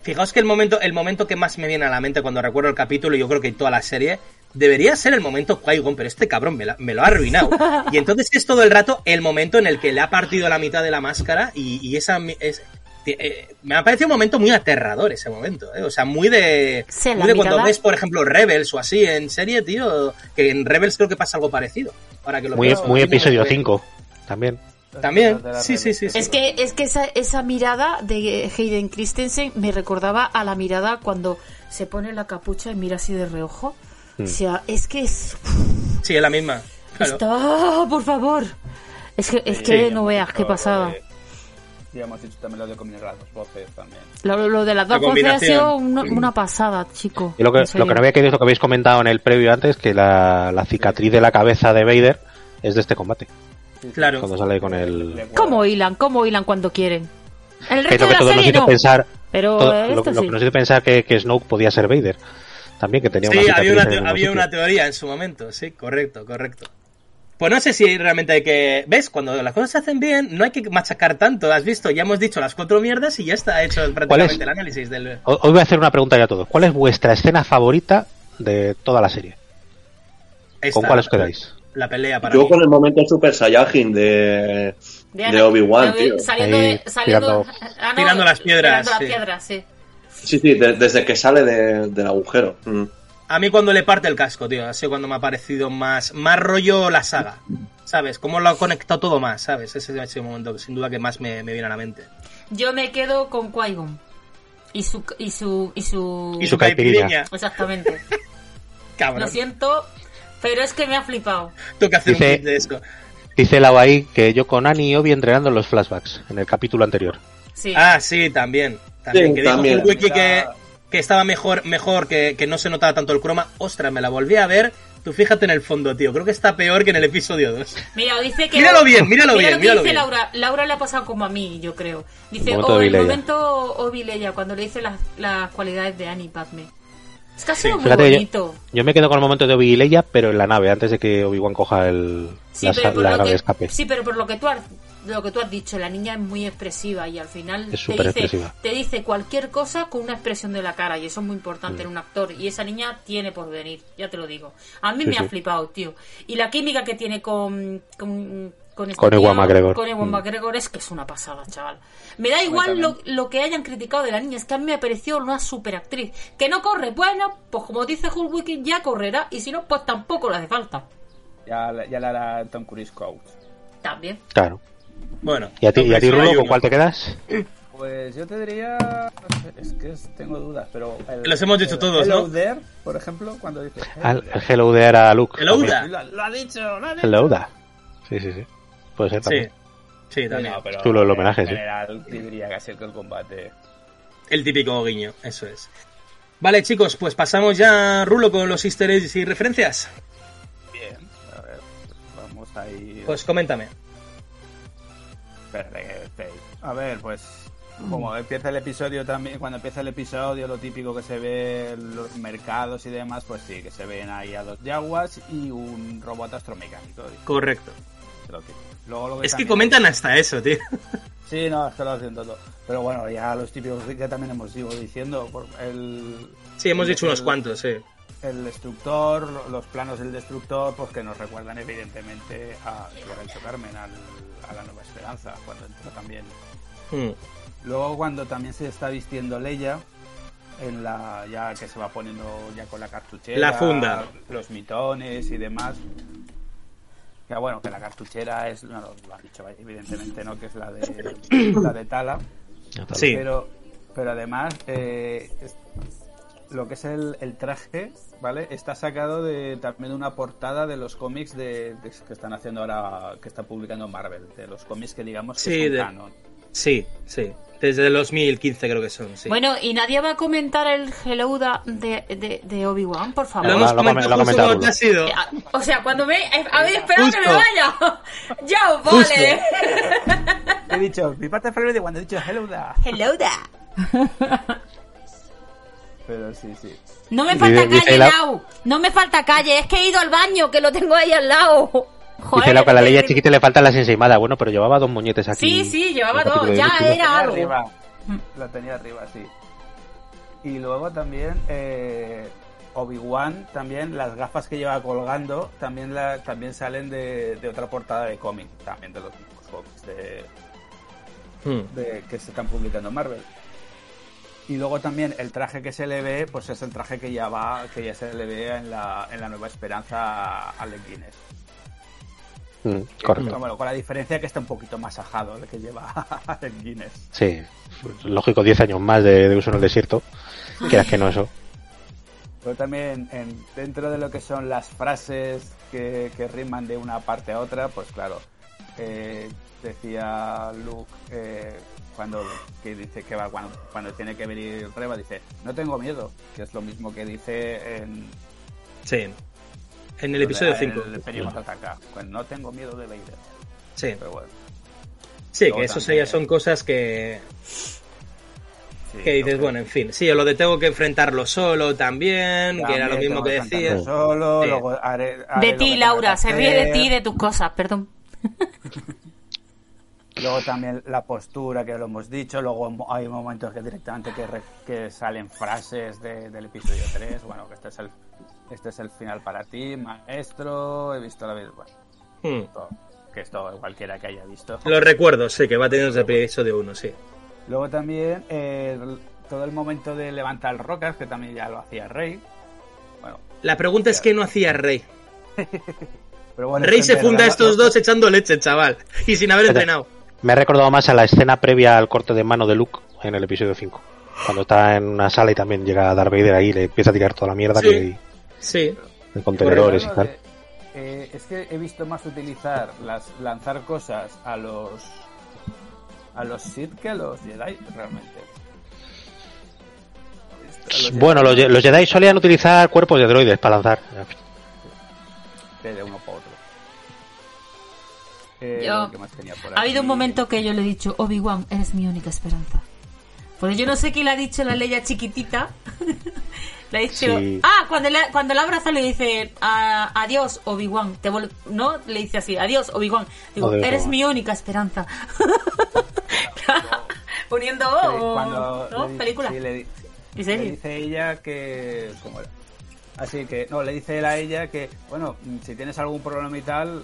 fijaos que el momento, el momento que más me viene a la mente cuando recuerdo el capítulo, y yo creo que toda la serie, debería ser el momento Qui-Gon, pero este cabrón me, la- me lo ha arruinado. Y entonces es todo el rato el momento en el que le ha partido la mitad de la máscara y, y esa es, eh, me ha parecido un momento muy aterrador ese momento, ¿eh? o sea, muy de, Sí, la muy de cuando mirada. ves, por ejemplo, Rebels o así en serie, tío, que en Rebels creo que pasa algo parecido. Ahora que lo Muy, pienso. muy episodio Eh, 5 también. También, sí, sí, sí. sí. Es que, es que esa, esa mirada de Hayden Christensen me recordaba a la mirada cuando se pone la capucha y mira así de reojo. Mm. O sea, es que es... Sí, es la misma. Claro. Está, ¡Ah, por favor. Es que, es que no veas qué pasada. Ya hemos dicho también lo de combinar las dos voces también. Lo, lo de las La dos voces ha sido una, una pasada, chico. Y lo que, lo que no había querido es lo que habéis comentado en el previo antes, que la, la cicatriz de la cabeza de Vader es de este combate. Claro. Cuando sale con el... ¿Cómo hilan? ¿Cómo hilan cuando quieren? El resto lo de que la todo nos serie hizo no. pensar... Pero todo- lo, que nos hizo pensar que, que Snoke podía ser Vader. También, que tenía Sí, una había cicatriz una, había una teoría en su momento, sí, correcto, correcto. Pues no sé si realmente hay que... ¿Ves? Cuando las cosas se hacen bien, no hay que machacar tanto. Has visto, ya hemos dicho las cuatro mierdas y ya está hecho prácticamente es? el análisis del... Hoy hoy voy a hacer una pregunta ya a todos. ¿Cuál es vuestra escena favorita de toda la serie? esta, ¿Con cuál os quedáis? La pelea para Yo mí. con el momento Super Saiyajin de, de Obi-Wan, tío. Obi- Saliendo Ahí, de, saliendo, tirando- ah, no, Tirando las piedras, Tirando las sí. piedras, sí. Sí, sí, de- desde que sale de- del agujero. Mm. A mí cuando le parte el casco, tío, ha sido cuando me ha parecido más, más rollo la saga. ¿Sabes? Cómo lo ha conectado todo más, ¿sabes? Ese ha sido el momento que sin duda que más me, me viene a la mente. Yo me quedo con Qui-Gon. Y su, y su, y su... Y su caipiriña. Exactamente. Cabrón. Lo siento, pero es que me ha flipado. Tengo que hacer Dice- un de eso. Dice Lau ahí que yo con Annie y Obi entrenando en los flashbacks, en el capítulo anterior. Sí. Ah, sí, también. También, Sí, que dijo también. Full Wiki que, que estaba mejor, mejor que, que no se notaba tanto el croma. Ostras, me la volví a ver. Tú fíjate en el fondo, tío. Creo que está peor que en el episodio 2. Mira, dice que... Míralo bien, míralo Mira bien, lo que míralo dice bien. Laura. Laura le ha pasado como a mí, yo creo. Dice, oh, el momento Obi Leia, cuando le dice las, las cualidades de Annie Padme. Es que ha sido muy Fíjate, bonito. yo me quedo con el momento de Obi y Leia, pero en la nave, antes de que Obi-Wan coja el, Sí, la, nave de escape. sí, pero por lo que tú has lo que tú has dicho, la niña es muy expresiva y al final Es te dice, te dice cualquier cosa con una expresión de la cara y eso es muy importante Mm. en un actor y esa niña tiene por venir, ya te lo digo. A mí Sí, me sí. ha flipado, tío. Y la química que tiene con con con, este Con Ewan McGregor. Con Ewan Mm. McGregor es que es una pasada, chaval. Me da igual lo, lo que hayan criticado de la niña, es que a mí me pareció una super actriz. Que no corre, bueno, pues como dice Hulk Wiki, ya correrá y si no, pues tampoco le hace falta. Ya, ya le hará Tom Cruise coach. También. Claro. Bueno. ¿Y a ti, y a ti Rulo, con cuál te quedas? Pues yo te diría. no sé, Es que es- tengo dudas, pero. el- Los hemos dicho el todos, Hello ¿no? There, por ejemplo, cuando dice. Hello el Hello there a Luke. Hello there. Lo, lo ha dicho, lo ha dicho. Hello there. Sí, sí, sí. Puede ser Sí. también. Sí, también. No, pero Chulo el homenaje, en sí. general, diría que así que el combate. El típico guiño, eso es. Vale, chicos, pues pasamos ya, Rulo, con los easter eggs y referencias. Bien, a ver, vamos ahí. Pues coméntame. Que A ver, pues como empieza el episodio también, cuando empieza el episodio, lo típico que se ve en los mercados y demás, pues sí, que se ven ahí a dos yaguas y un robot astromecánico. Correcto. es lo. Luego lo Es que comentan hasta eso, tío. Sí, no, es que lo hacen todo. Pero bueno, ya los típicos que también hemos ido diciendo, por el, Sí, hemos el- dicho unos el- cuantos, sí. El destructor, lo- los planos del destructor, pues que nos recuerdan evidentemente a Lorenzo Carmen, al- a la Nueva Esperanza, cuando entró también Mm. Luego cuando también se está vistiendo Leia, en la ya que se va poniendo ya con la cartuchera, La funda. los mitones y demás. Que bueno, que la cartuchera es, no, lo has dicho evidentemente, ¿no? Que es la de la de Tala. Sí. Pero, pero además, eh, lo que es el, el traje, ¿vale? Está sacado de también de una portada de los cómics de, de- que están haciendo ahora, que está publicando Marvel, de los cómics que digamos que Sí, son de- canon. Sí, sí. Desde el 2015 creo que son, sí. Bueno, ¿y nadie va a comentar el Hellouda de, de, de Obi-Wan, por favor? lo Lo- hemos comentado come- lo justo comenta cuando te has ido. Eh, O sea, cuando me... eh, Habéis esperado que me vaya. ya os vale. He dicho, mi parte favorita cuando he dicho hello da. Hellouda. Pero sí, sí. No me falta dice calle, la- Lau. No me falta calle. Es que he ido al baño, que lo tengo ahí al lado. Joder, Dice Lau que a la ley chiquita le faltan las ensaimadas. Bueno, pero llevaba dos moñetes aquí. Sí, sí, llevaba el dos. Ya era tenía algo. arriba. La tenía arriba, sí. Y luego también eh, Obi-Wan, también las gafas que lleva colgando, también la, también salen de, de otra portada de cómic, también de los mismos cómics de, Hmm. de- que se están publicando en Marvel. Y luego también el traje que se le ve, pues es el traje que ya va, que ya se le ve en la, en la Nueva Esperanza a Alec Guinness. Mm, correcto. Bueno, con la diferencia que está un poquito más ajado el que lleva Alec Guinness. Sí. Lógico, 10 años más de, de uso en el desierto. Quieras que no eso. Pero también en- dentro de lo que son las frases que, que riman de una parte a otra, pues claro, eh, decía Luke eh, cuando que dice que va cuando, cuando tiene que venir Reba, dice no tengo miedo, que es lo mismo que dice en Sí. En el episodio 5. El Imperio ataca, pues no tengo miedo de Vader. Sí. Pero bueno, Sí, Luego que eso también- ya son cosas que, sí, que dices, bueno, en fin. Sí, o lo de tengo que enfrentarlo solo también, que era lo mismo que decías. Solo, Sí. luego haré- haré De ti, Laura. Se ríe de ti y de tus cosas. Perdón. Luego también la postura que lo hemos dicho, luego hay momentos que directamente que, re- que salen frases de- del episodio 3, bueno, que este es el este es el final para ti, maestro, he visto la vida, bueno, Hmm. todo, que esto cualquiera que haya visto. Lo recuerdo, sí, que va teniendo el episodio 1, sí. Luego también eh, todo el momento de levantar rocas, que también ya lo hacía Rey. Bueno, La pregunta es qué no hacía Rey. pero bueno, Rey se funda a estos dos echando leche, chaval. Y sin haber entrenado. Me ha recordado más a la escena previa al corte de mano de Luke en el episodio 5. Cuando está en una sala y también llega Darth Vader ahí y le empieza a tirar toda la mierda Sí. que hay Sí. de contenedores y tal. eh, es que he visto más utilizar las lanzar cosas a los a los Sith que a los Jedi realmente. Bueno, los, Jedi solían utilizar cuerpos de droides para lanzar. De uno para otro. Eh, Yo- ¿qué más tenía por Ha habido un momento que yo le he dicho, Obi-Wan, eres mi única esperanza. Porque yo no sé quién le ha dicho la Leia chiquitita. le ha dicho, Sí. ah, cuando le, cuando la abraza le dice, "A- adiós, Obi-Wan. Te vol- no, le dice así, adiós, Obi-Wan. Digo, eres mi única esperanza. Poniendo, oh, cuando ¿no? le Película. sí, le, di- ¿En le dice ella que ¿cómo era? Así que, no, le dice él a ella que, bueno, si tienes algún problema y tal,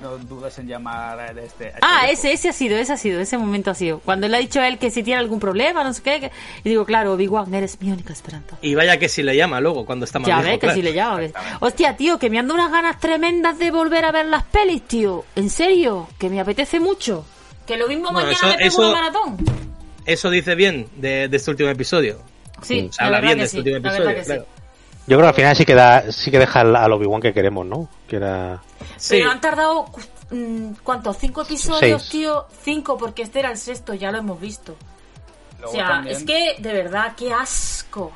no dudes en llamar a este. a este Ah, ese, ese ha sido, ese ha sido, ese momento ha sido. Cuando le ha dicho a él que si tiene algún problema, no sé qué. que- Y digo, claro, Obi-Wan, eres mi única esperanza. Y vaya que si le llama luego cuando está más Ya ves que claro. si le llama. que- Hostia, tío, que me ando unas ganas tremendas de volver a ver las pelis, tío. En serio, que me apetece mucho. Que lo mismo Bueno, mañana eso- me pego eso- una maratón. Eso dice bien de, de este último episodio. Sí, habla bien de este sí, último episodio, claro. sí. Yo creo que al final sí que, da, sí que deja al, Obi-Wan que queremos, ¿no? Que era... Sí. Pero han tardado, mm, ¿cuántos? ¿Cinco episodios, Seis. tío? Cinco, porque este era el sexto, ya lo hemos visto. Luego o sea, también- es que, de verdad, qué asco.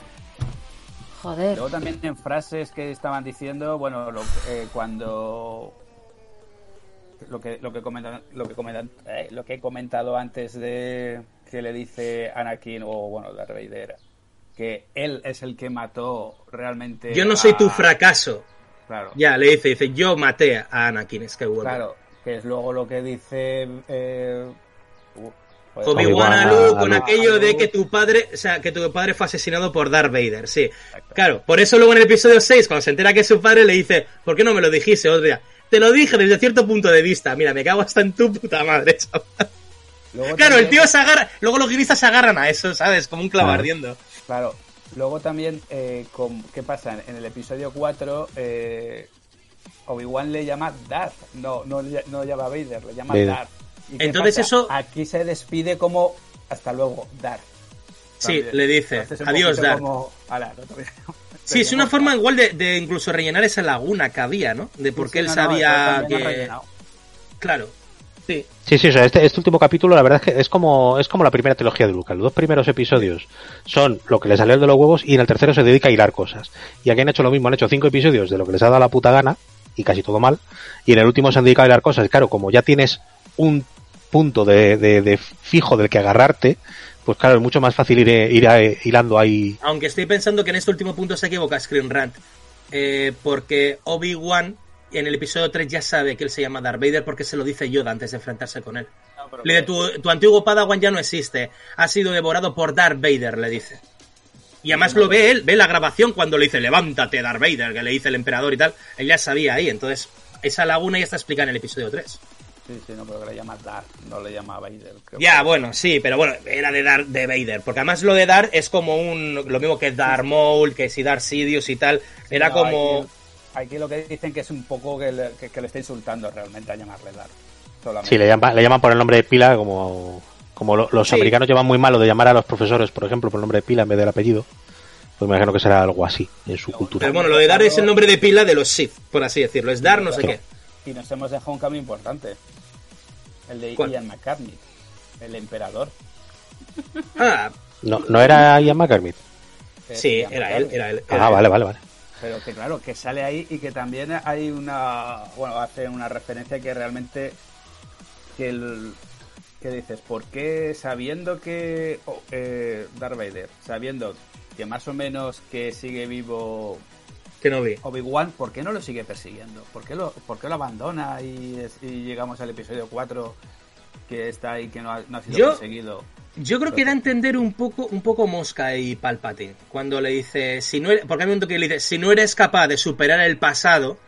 Joder. Luego también en frases que estaban diciendo, bueno, lo, eh, cuando lo que lo que comentan, lo que comentan, eh, lo que he comentado antes de que le dice Anakin o bueno Darth Vader que él es el que mató realmente. Yo no soy a- tu fracaso. Claro, Ya, le dice, dice, yo maté a Anakin Skywalker. claro, que es luego lo que dice. Eh, joder, Obi-Wan con aquello de que tu padre, o sea, que tu padre fue asesinado por Darth Vader, sí. Claro, por eso luego en el episodio 6, cuando se entera que es su padre, le dice, ¿por qué no me lo dijiste otro día? Te lo dije desde cierto punto de vista. Mira, me cago hasta en tu puta madre, chaval. luego Claro, el también- tío se agarra, luego los guionistas se agarran a eso, ¿sabes? Como un clavo Claro. Claro. Luego también, eh, con, ¿qué pasa? En el episodio 4, eh, Obi-Wan le llama Darth. No, no, le- no llama Vader, le llama Vader. Darth. ¿Y qué Entonces eso- Aquí se despide como hasta luego, Darth. Sí, También. le dice, adiós, Darth. como, "Ala, no te voy a-". Sí, es una forma igual de, de incluso rellenar esa laguna que había, ¿no? De por Sí, qué él no, no, sabía ha que... rellenado. Claro. Sí. Sí, sí, o sea, este, este último capítulo, la verdad es que es como, es como la primera trilogía de Lucas. Los dos primeros episodios son lo que le salió de los huevos y en el tercero se dedica a hilar cosas. Y aquí han hecho lo mismo, han hecho cinco episodios de lo que les ha dado la puta gana, y casi todo mal, y en el último se han dedicado a hilar cosas. Claro, como ya tienes un punto de, de- de fijo del que agarrarte, pues claro, es mucho más fácil ir, eh, ir eh, hilando ahí. Aunque estoy pensando que en este último punto se equivoca Screen Rant. Eh, porque Obi-Wan en el episodio 3 ya sabe que él se llama Darth Vader porque se lo dice Yoda antes de enfrentarse con él. No, Le dice, tu, tu antiguo Padawan ya no existe. Ha sido devorado por Darth Vader, le dice. Y además lo ve él, ve la grabación cuando le dice, levántate, Darth Vader, que le dice el emperador y tal. Él ya sabía ahí, entonces esa laguna ya está explicada en el episodio 3. Sí, sí, no, pero que le llama Darth, no le llama Vader. creo Ya, que- bueno, sí, pero bueno, era de Darth de Vader. Porque además lo de Darth es como un. Lo mismo que Darth Maul, que si Darth Sidious y tal. Era No, como. Aquí lo que dicen que es un poco que le, que, que le está insultando realmente a llamarle Darth. Solamente. Sí, le llaman, le llaman por el nombre de pila, como, como lo- los Sí. americanos llevan muy malo de llamar a los profesores, por ejemplo, por el nombre de pila en vez del apellido. Pues me imagino que será algo así en su cultura. Pero bueno, lo de Darth es el nombre de pila de los Sith, por así decirlo. Es Darth no sé qué. Y nos hemos dejado un cambio importante. El de ¿Cuál? Ian McCartney, el emperador. Ah, No, no era Ian. Es sí, era él, McCartney. era él. Ah, era él. vale, vale, vale. Pero que claro, que sale ahí y que también hay una. Bueno, hace una referencia que realmente. Que el. Que dices, ¿por qué sabiendo que. oh, eh, Darth Vader, sabiendo que más o menos que sigue vivo Que no vi. Obi-Wan, ¿por qué no lo sigue persiguiendo? ¿Por qué lo, por qué lo abandona y, y llegamos al episodio 4 que está ahí, que no ha, no ha sido Yo- perseguido? Yo creo que da a entender un poco, un poco Mosca y Palpatine. Cuando le dice, si no eres, porque hay un momento que le dice, si no eres capaz de superar el pasado,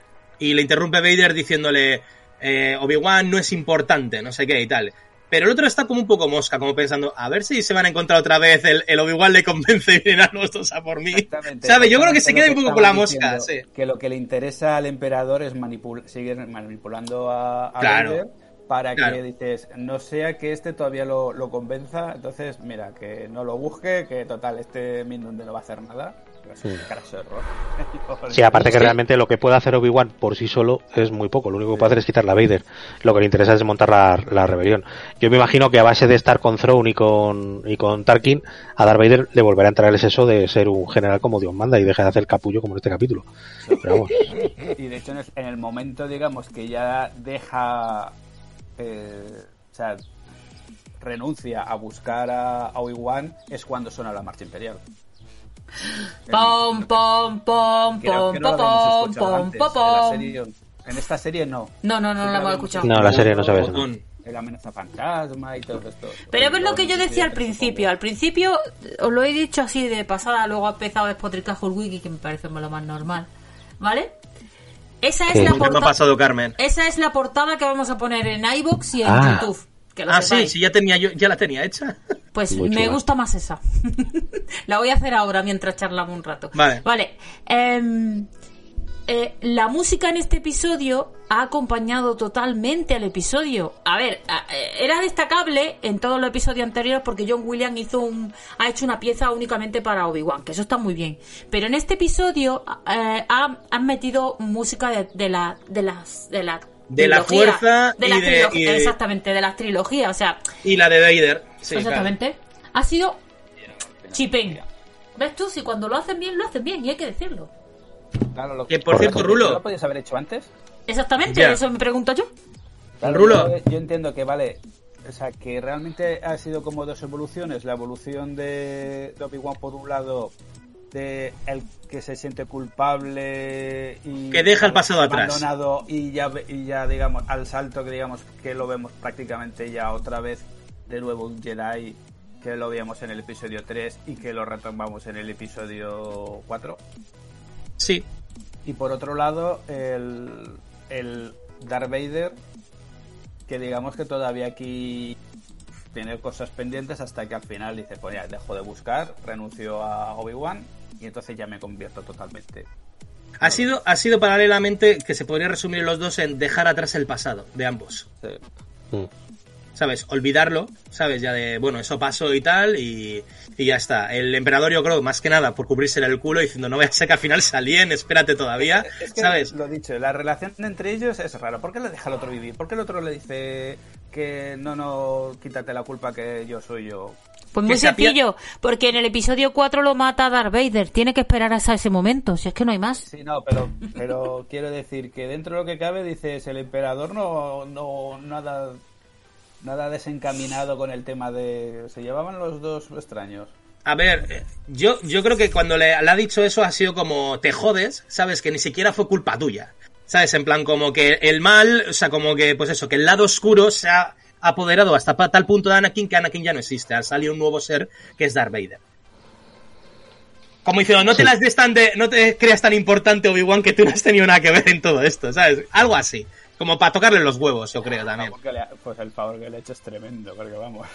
y le interrumpe Vader diciéndole, eh, Obi-Wan no es importante, no sé qué y tal. Pero el otro está como un poco mosca, como pensando, a ver si se van a encontrar otra vez, el, el Obi-Wan le convence y vienen a nosotros a por mí. Exactamente, ¿Sabe? Yo creo que se queda lo un poco que con la mosca, diciendo, sí. Que lo que le interesa al emperador es manipul seguir manipulando a, a Claro. Vader para Claro. que dices, no sea que este todavía lo, lo convenza, entonces mira, que no lo busque, que total, este Mindun no va a hacer nada. Es un craso error. Sí, aparte que Sí. realmente lo que puede hacer Obi-Wan por sí solo es muy poco. Lo único que puede hacer es quitarle a Vader. Lo que le interesa es desmontar la, la rebelión. Yo me imagino que a base de estar con Throne y con, y con Tarkin, a Darth Vader le volverá a entrar el seso de ser un general como Dios manda y deje de hacer capullo como en este capítulo. Pero vamos. Y de hecho, en el momento, digamos, que ya deja. Eh, o sea, renuncia a buscar a, a Obi-Wan, es cuando suena la marcha imperial. Pom, pom, pom, pom, pom, pom, pom, En, la pom. serie, en esta serie no. No, no, no, lo hemos escuchado. No, la serie no sabes. El amenaza fantasma y todo esto. Pero ves lo que yo decía al principio. Al principio os lo he dicho así de pasada, luego ha empezado a despotricar el wiki, que me parece lo más normal. ¿Vale? Esa es la ¿Qué me ha portada. pasado, Carmen? Esa es la portada que vamos a poner en iBox y en Ah. YouTube. Que Ah, sí, sepáis. sí, ya tenía yo, ya la tenía hecha. Pues Muy me chula. gusta más esa. la voy a hacer ahora mientras charlamos un rato. Vale. Vale. em, eh, la música en este episodio ha acompañado totalmente al episodio. A ver, eh, era destacable en todos los episodios anteriores porque John Williams hizo un, ha hecho una pieza únicamente para Obi-Wan, que eso está muy bien. Pero en este episodio eh, ha- han metido música de, de la, de las, de la De la trilogía, fuerza de y la de- trilogía, y de- exactamente, de las trilogías, o sea, Y la de Vader. Sí, Exactamente. Ha sido chipén. ¿Ves tú? Si cuando lo hacen bien, lo hacen bien, y hay que decirlo. Claro, lo Que por cierto, ¿No Rulo, lo podías haber hecho antes? Exactamente, eso me pregunto yo. Claro, Rulo. Yo, yo entiendo que, vale, o sea, que realmente ha sido como dos evoluciones. La evolución de, de Obi-Wan, por un lado, de el que se siente culpable y. Que deja el pasado atrás. abandonado Y ya, ve- y ya, digamos, al salto que, digamos, que lo vemos prácticamente ya otra vez de nuevo un Jedi que lo veíamos en el episodio 3 y que lo retomamos en el episodio 4. Sí. Y por otro lado, el, el Darth Vader, que digamos que todavía aquí tiene cosas pendientes hasta que al final dice, pues ya dejo de buscar, renuncio a Obi-Wan y entonces ya me convierto totalmente. Ha sido, ha sido paralelamente que se podría resumir los dos en dejar atrás el pasado de ambos. Sí. Mm. ¿Sabes? Olvidarlo, ¿sabes? Ya de, bueno, eso pasó y tal, y, y ya está. El emperador, yo creo, más que nada, por cubrirse el culo, diciendo, no voy a ser que al final salíen, espérate todavía, Es que ¿sabes? lo dicho, la relación entre ellos es rara. ¿Por qué le deja al otro vivir? ¿Por qué el otro le dice que no, no, quítate la culpa que yo soy yo? Pues muy sencillo, porque en el episodio 4 lo mata Darth Vader. Tiene que esperar hasta ese momento, si es que no hay más. Sí, no, pero, pero quiero decir que dentro de lo que cabe, dices, el emperador no, no nada, nada desencaminado con el tema de... Se llevaban los dos extraños. A ver, eh, yo, yo creo que cuando le, le ha dicho eso ha sido como, te jodes, ¿sabes? Que ni siquiera fue culpa tuya. ¿Sabes? En plan, como que el mal, o sea, como que, pues eso, que el lado oscuro se ha apoderado hasta tal punto de Anakin que Anakin ya no existe. Ha salido un nuevo ser que es Darth Vader. Como diciendo, no te las des tan de, no te creas tan importante Obi-Wan que tú no has tenido nada que ver en todo esto, ¿sabes? Algo así. Como para tocarle los huevos, yo creo también. Ha- pues el favor que le he hecho es tremendo, porque vamos.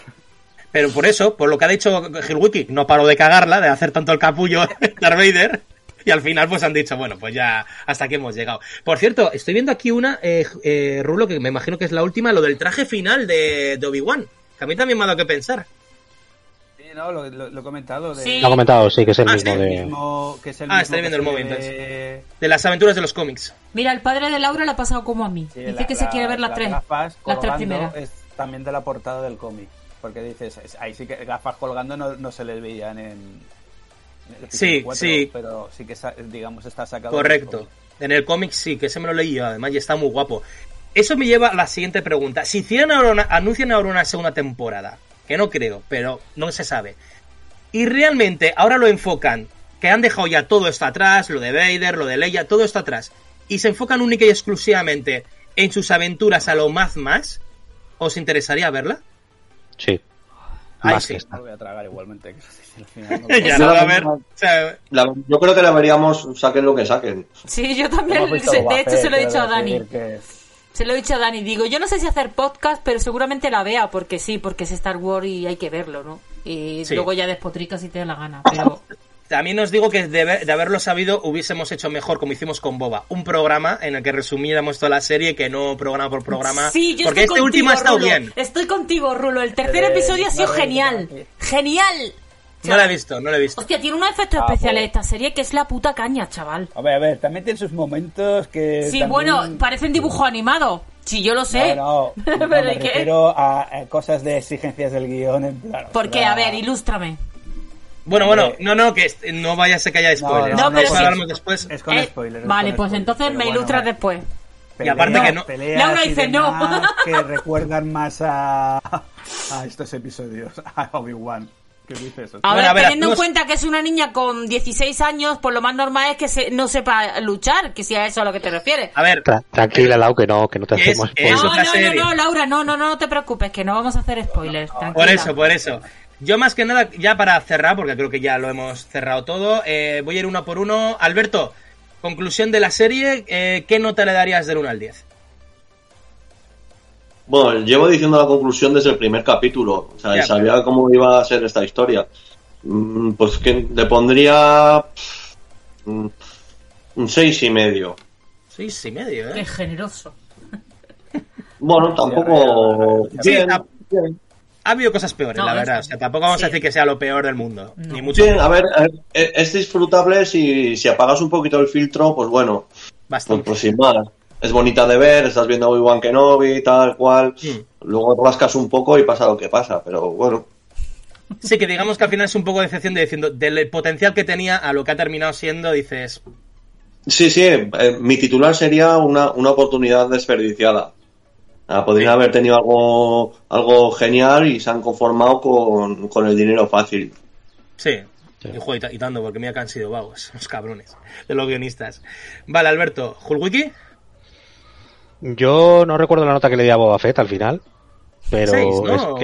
Pero por eso, por lo que ha dicho Hilwiki, no paró de cagarla, de hacer tanto el capullo Darth Vader. Y al final pues han dicho, bueno, pues ya hasta aquí hemos llegado. Por cierto, estoy viendo aquí una, eh, eh, Rulo, que me imagino que es la última, lo del traje final de, de Obi-Wan. Que a mí también me ha dado que pensar. No, lo, lo- lo he comentado. De, Sí. Lo ha comentado, sí, que es el Ah, mismo sí, de... mismo- que es el Ah, mismo que viendo el se móvil, De las aventuras de los cómics. Mira, el padre de Laura le ha pasado como a mí. Sí, Dice la- que se la- quiere ver las las tres. gafas Las tres primeras. Es también de la portada del cómic. Porque dices, es- ahí sí que gafas colgando no, no se les veían en. en el Sí, sí. Pero sí que, digamos, está sacado. Correcto. En el cómic sí, que ese me lo leí yo, además, y está muy guapo. Eso me lleva a la siguiente pregunta. Si hicieran ahora una- anuncian ahora una segunda temporada, que no creo, pero no se sabe. Y realmente ahora lo enfocan, que han dejado ya todo esto atrás, lo de Vader, lo de Leia, todo esto atrás, y se enfocan única y exclusivamente en sus aventuras a lo más más, ¿os interesaría verla? Sí. Ay, Más sí. que esta. No voy a tragar igualmente. que al final no- ya Yo no va a la- ver. O sea, La- yo creo que la veríamos, saquen lo que saquen. Sí, yo también. De hecho, se lo he dicho a Dani. que- Se lo he dicho a Dani. Digo, yo no sé si hacer podcast, pero seguramente la vea, porque sí, porque es Star Wars y hay que verlo, ¿no? Y Sí. luego ya despotricas si te da la gana. Pero También os digo que de, ver- de haberlo sabido hubiésemos hecho mejor como hicimos con Boba, un programa en el que resumiéramos toda la serie que no programa por programa, sí, yo porque estoy este último ha contigo, estado Rulo. bien. Estoy contigo, Rulo. El tercer Eh, episodio ha sido genial. Genial. No la he visto, no la he visto. Hostia, tiene unos efectos Ah, especiales pues. esta serie que es la puta caña, chaval. A ver, a ver, también tiene sus momentos que. Sí, también- bueno, parece un dibujo animado. Sí, yo lo sé. No, no, no, Pero me ¿y qué? refiero a, a cosas de exigencias del guion en plan. Porque, ostras. a ver, ilústrame. Bueno, bueno, Hombre. no, no, que no vaya a ser que haya spoilers. no, pero Eso sí. hablamos después. Es con Eh, spoilers. es vale, con pues spoilers, entonces pero me bueno, ilustras vale. después. Y aparte que no- Laura y dice no. Que recuerdan más a, a estos episodios, a Obi-Wan. ¿Qué dices? A Bueno, ver, a ver, teniendo en cuenta que es una niña con 16 años, pues lo más normal es que se- no sepa luchar, que si a eso a lo que te refieres. A ver, Tra- tranquila, Lau, que no, que no te hacemos es spoiler. No, no, no, no, Laura, no, no, no, no te preocupes, que no vamos a hacer spoilers. tranquila. por eso, por eso. Yo más que nada, ya para cerrar, porque creo que ya lo hemos cerrado todo, eh, voy a ir uno por uno. Alberto, conclusión de la serie, eh, ¿qué nota le darías del 1 al 10? Bueno, llevo diciendo la conclusión desde el primer capítulo. O sea, Ya, sabía cómo iba a ser esta historia. Mm, Pues que le pondría un seis y medio. Seis y medio, Qué ¿eh? generoso. Bueno, tampoco. Sí, Bien, bien. Ha habido cosas peores, No, la verdad. O sea, tampoco vamos a decir que sea lo peor del mundo. No. Ni mucho Bien, a ver, eh, es disfrutable si, si apagas un poquito el filtro, pues bueno, pues, bastante. pues sin más. Es bonita de ver, estás viendo a Obi-Wan Kenobi, tal cual. Mm. Luego rascas un poco y pasa lo que pasa, pero bueno. Sí, que digamos que al final es un poco de decepción de diciendo del potencial que tenía a lo que ha terminado siendo, dices, Sí, sí, eh, mi titular sería una, una oportunidad desperdiciada. Ah, podrían Sí. haber tenido algo, algo genial y se han conformado con, con el dinero fácil. sí. Sí. Y, joder, y ta- y tanto, porque mira que han sido vagos, los cabrones, de los guionistas. Vale, Alberto, ¿Hulwiki? Yo no recuerdo la nota que le di a Boba Fett al final, pero Seis, es ¿no?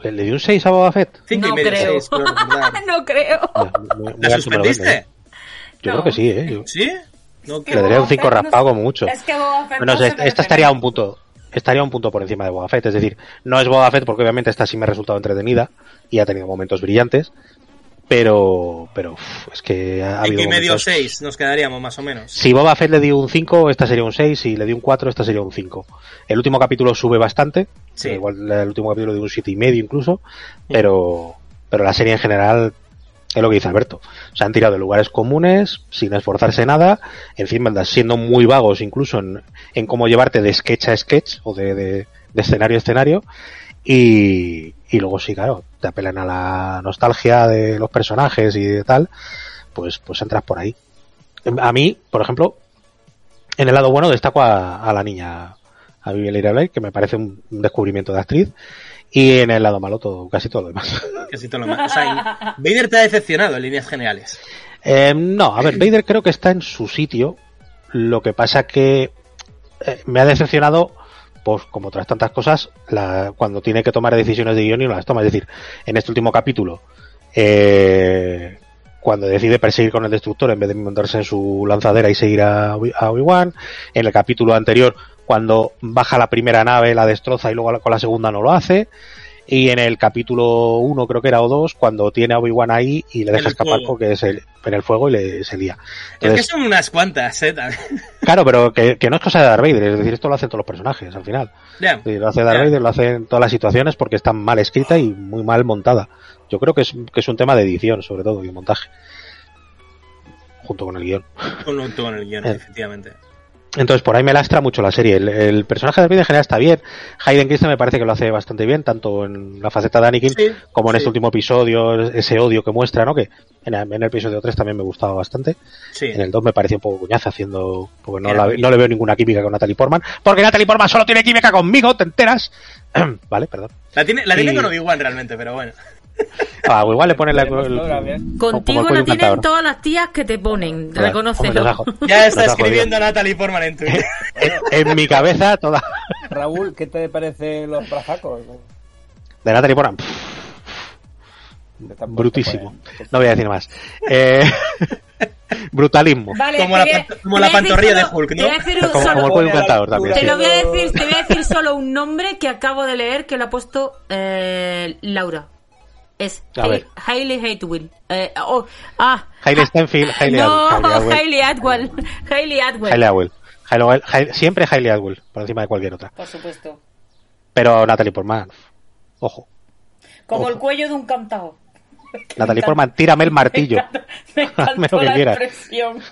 que... ¿Le di un 6 a Boba Fett? Cinco no y medio, creo. seis, creo no creo. ¿La me lo vende, suspendiste? ¿eh? Yo creo que sí, ¿eh? Yo- ¿Sí? No, Le daría un 5 raspado como mucho. Es que Boba Fett Bueno, esta, esta estaría un punto. estaría un punto por encima de Boba Fett. Es decir, no es Boba Fett porque obviamente esta sí me ha resultado entretenida y ha tenido momentos brillantes, pero, pero uf, es que ha habido y medio momentos- 6 nos quedaríamos más o menos. Si Boba Fett le dio un 5, esta sería un 6. Si le dio un 4, esta sería un 5. El último capítulo sube bastante. Sí. Igual el último capítulo de un 7 y medio incluso. Pero, pero la serie en general es lo que dice Alberto. Se han tirado de lugares comunes, sin esforzarse nada. En fin, siendo muy vagos incluso en, en cómo llevarte de sketch a sketch o de, de- de escenario a escenario. Y, y luego sí, claro, te apelan a la nostalgia de los personajes y de tal, pues, pues entras por ahí. A mí, por ejemplo, en el lado bueno destaco a, a la niña, a Vivian Leigh Blake, que me parece un, un descubrimiento de actriz, y en el lado malo todo, casi todo lo demás. Casi todo lo más. O sea, y- Vader te ha decepcionado en líneas generales. Eh, no, a ver, Vader creo que está en su sitio. Lo que pasa que eh, me ha decepcionado, pues como otras tantas cosas, la, cuando tiene que tomar decisiones de guion y no las toma. Es decir, en este último capítulo, eh, cuando decide perseguir con el destructor en vez de montarse en su lanzadera y seguir a, a Obi-Wan. En el capítulo anterior, cuando baja la primera nave, la destroza y luego con la segunda no lo hace. Y en el capítulo 1 creo que era o 2, cuando tiene a Obi-Wan ahí y le deja escapar fuego. porque es el, en el fuego y le, se lía. Es que son unas cuantas, ¿eh? También. Claro, pero que, que no es cosa de Darth Vader, es decir, esto lo hacen todos los personajes al final. Lo hace Darth. Vader, lo hace en todas las situaciones porque está mal escrita y muy mal montada. Yo creo que es, que es un tema de edición, sobre todo, y de montaje. Junto con el guion. Un- con el guion, Eh. efectivamente. Entonces, por ahí me lastra mucho la serie. El, el personaje de Vader en general está bien. Hayden Christensen me parece que lo hace bastante bien, tanto en la faceta de Anakin Sí, como en sí. este último episodio, ese odio que muestra, ¿no? Que en el, en el episodio 3 también me gustaba bastante. Sí. En el 2 me pareció un poco cuñaza haciendo, porque no, la- no le veo ninguna química con Natalie Portman, porque Natalie Portman solo tiene química conmigo, ¿te enteras? vale, perdón. La tiene, la tiene Y- con Obi-Wan realmente, pero bueno. Ah, o igual le pone la, el- como Contigo la tienen encantador. todas las tías que te ponen, reconócelo. Ya está escribiendo. Natalie Portman en Twitter. En, en mi cabeza, toda. Raúl, ¿qué te parece los brazacos? De Natalie Portman, brutísimo. pueden- No voy a decir más. Eh, brutalismo. Vale, Como la voy como la pantorrilla de Hulk, Como, solo- como el encantador también. Te sí. lo voy a decir, te voy a decir solo un nombre que acabo de leer que lo ha puesto eh, Laura. Es A ver. Hailey Hatewill. Eh, oh, ah, Hailey Stenfield, Hailey no, Atwell. Hailey Atwell. Hailey Atwell. Hailey Atwell. Hailey Atwell. Hailey- siempre Hailey Atwell, por encima de cualquier otra. Por supuesto. Pero Natalie Portman, ojo. Como Ojo. el cuello de un cantado. Natalie Portman, tírame el martillo. Me Hazme lo encantó que la quieras. expresión.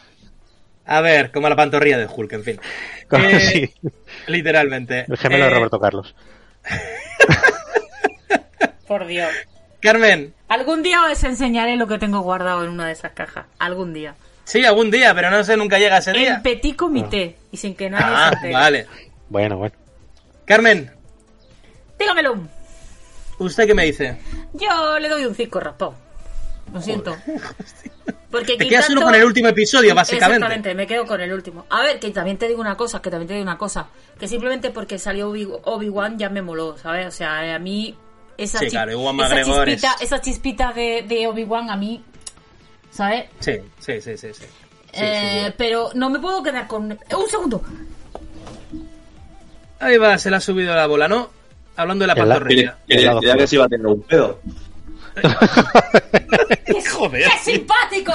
A ver, como la pantorrilla de Hulk, en fin. Eh, sí, Literalmente. el gemelo de Eh, Roberto Carlos. Por Dios. Carmen, Algún día os enseñaré lo que tengo guardado en una de esas cajas. Algún día. sí, algún día, pero no sé, nunca llega ese En día. petit comité. Y sin que nadie Ah, se entere. vale. Bueno, bueno. Carmen, Dígamelo. ¿usted qué me dice? Yo le doy un 5 raspado. Lo siento. Porque Te quedas quitando- solo con el último episodio, básicamente. Exactamente, me quedo con el último. A ver, que también te digo una cosa, que también te digo una cosa. Que simplemente porque salió Obi- Obi-Wan ya me moló, ¿sabes? O sea, a mí esa, Sí, chis- claro, Ewan esa chispita, es- esa chispita de, de Obi-Wan a mí, ¿sabes? Sí, sí, sí, sí. sí. Eh, sí. Pero no me puedo quedar con... ¡Un segundo! Ahí va, se le ha subido la bola, ¿no? Hablando de la pantorrilla. Que se iba a tener un pedo. Joder. ¡Qué simpático!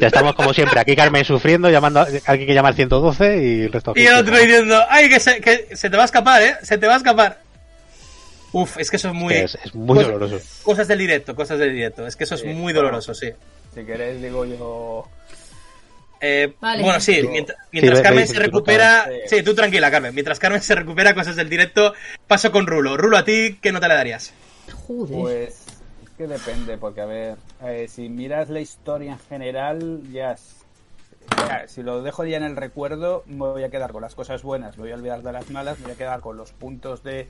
Ya estamos como siempre, aquí Carmen sufriendo, llamando a alguien que llama al 112 y el resto. Y el otro diciendo, ay, que se, que se te va a escapar, ¿eh? Se te va a escapar. Uf, es que eso es muy... Es, es muy cosas- doloroso. Cosas del directo, cosas del directo. Es que eso es Sí, muy bueno. doloroso, sí. Si queréis, digo yo. Eh, Vale. Bueno, sí, mientras, Carmen se recupera... Sí, tú tranquila, Carmen. Mientras Carmen se recupera cosas del directo, paso con Rulo. Rulo, ¿a ti qué nota le darías? Joder. Pues es que depende, porque a ver, eh, si miras la historia en general, ya, es- ya, si lo dejo ya en el recuerdo, me voy a quedar con las cosas buenas, me voy a olvidar de las malas, me voy a quedar con los puntos de,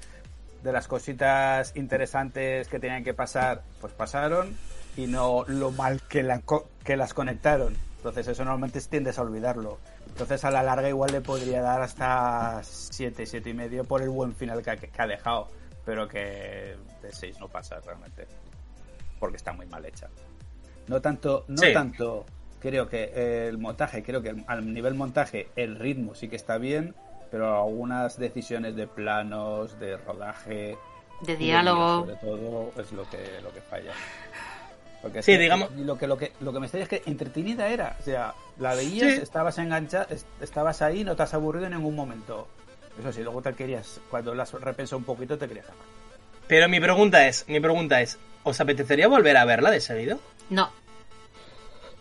de las cositas interesantes que tenían que pasar, pues pasaron, y no lo mal que, la, que las conectaron. Entonces eso normalmente tiendes a olvidarlo. Entonces a la larga igual le podría dar hasta 7, 7 y medio por el buen final que que ha dejado. Pero que de 6 no pasa realmente. Porque está muy mal hecha. No tanto, no Sí. tanto creo que el montaje, creo que al nivel montaje el ritmo sí que está bien, pero algunas decisiones de planos, de rodaje, De diálogo. sobre todo es lo que lo que falla. Porque Sí, que- digamos- lo que lo que lo que me extraña es que entretenida era, o sea, la veías, Sí. estabas enganchada, estabas ahí, no te has aburrido en ningún momento. Eso sí, luego te querías cuando las repensado un poquito te querías acabar. Pero mi pregunta es, mi pregunta es, ¿os apetecería volver a verla de seguido? No.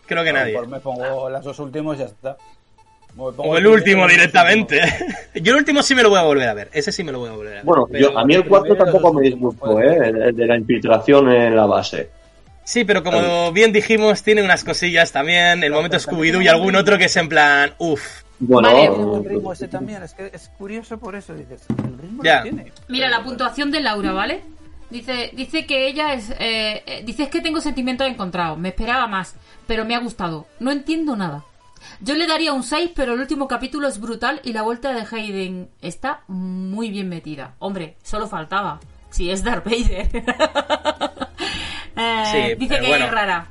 Creo que nadie. Pues me pongo las dos últimos y ya está. O el último el directamente. Yo el último sí me lo voy a volver a ver. Ese sí me lo voy a volver a ver. Bueno, yo, a mí el el 4 primero, tampoco me disgustó, ¿eh? El, el de la infiltración en la base. Sí, pero como bien dijimos, tiene unas cosillas también. El momento Scooby-Doo y algún otro que es en plan, uff. Bueno, Vale. Buen ritmo ese también, es que es curioso por eso, dices, el ritmo Ya. lo tiene. Mira la puntuación de Laura, ¿vale? Dice, dice que ella es. eh, eh, dice es que tengo sentimientos encontrados. Me esperaba más, pero me ha gustado. No entiendo nada. Yo le daría un 6, pero el último capítulo es brutal y la vuelta de Hayden está muy bien metida. Hombre, solo faltaba. Si es Darth Vader. Eh, Sí, dice pero que bueno. es rara.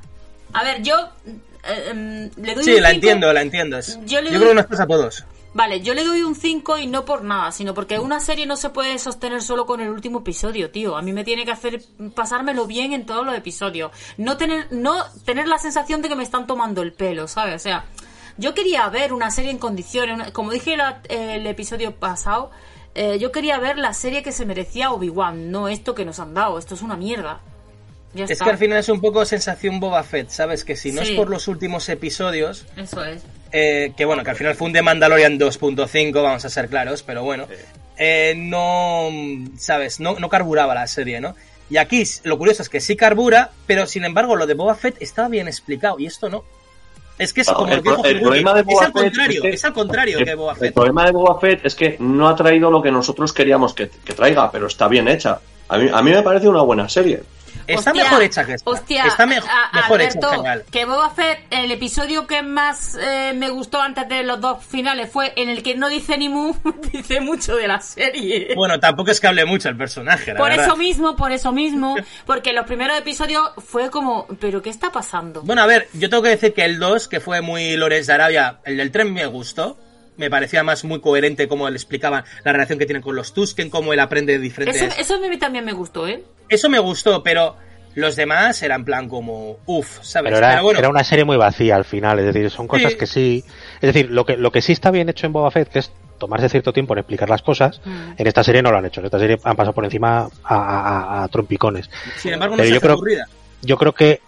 A ver, yo eh, em, le doy Sí, un la cinco. entiendo, la entiendo. Yo Yo, creo que nos pasa a todos. Vale, yo le doy un 5 y no por nada, sino porque una serie no se puede sostener solo con el último episodio, tío. A mí me tiene que hacer pasármelo bien en todos los episodios. No tener, no tener la sensación de que me están tomando el pelo, ¿sabes? O sea, yo quería ver una serie en condiciones, una- como dije la- el episodio pasado, eh, yo quería ver la serie que se merecía Obi-Wan, no esto que nos han dado. Esto es una mierda. Ya Es está. que al final es un poco sensación Boba Fett, ¿sabes? Que si no Sí. es por los últimos episodios, Eso es. eh, que bueno, que al final fue un The Mandalorian 2.5, vamos a ser claros, pero bueno, eh, no, ¿sabes? No, no carburaba la serie, ¿no? Y aquí lo curioso es que sí carbura, pero sin embargo lo de Boba Fett estaba bien explicado y esto no. Es que es como el dijo el problema de es Boba al Fett contrario, es que- es al contrario El, que Boba el Fett. problema de Boba Fett es que no ha traído lo que nosotros queríamos que, que traiga, pero está bien hecha. A mí, a mí me parece una buena serie. Está Hostia, mejor hecha que esta. Hostia, Está a- mejor Alberto, hecha en general. Que Boba Fett, el episodio que más eh, me gustó antes de los dos finales fue en el que no dice ni mu, dice mucho de la serie. Bueno, tampoco es que hable mucho el personaje, la por verdad. eso mismo, por eso mismo, porque los primeros episodios fue como, ¿pero qué está pasando? Bueno, a ver, yo tengo que decir que el 2, que fue muy Lores de Arabia, el del tren me gustó. Me parecía más muy coherente cómo le explicaban la relación que tienen con los Tusken, cómo él aprende diferentes... Eso, eso a mí también me gustó, ¿eh? Eso me gustó, pero los demás eran plan como, uff, ¿sabes? Pero era, bueno, era una serie muy vacía al final, es decir, son cosas Sí. que sí. Es decir, lo que, lo que sí está bien hecho en Boba Fett, que es tomarse cierto tiempo en explicar las cosas, Mm. en esta serie no lo han hecho. En esta serie han pasado por encima a, a- a trompicones. sin embargo, no pero se yo hace creo- aburrida. Yo creo que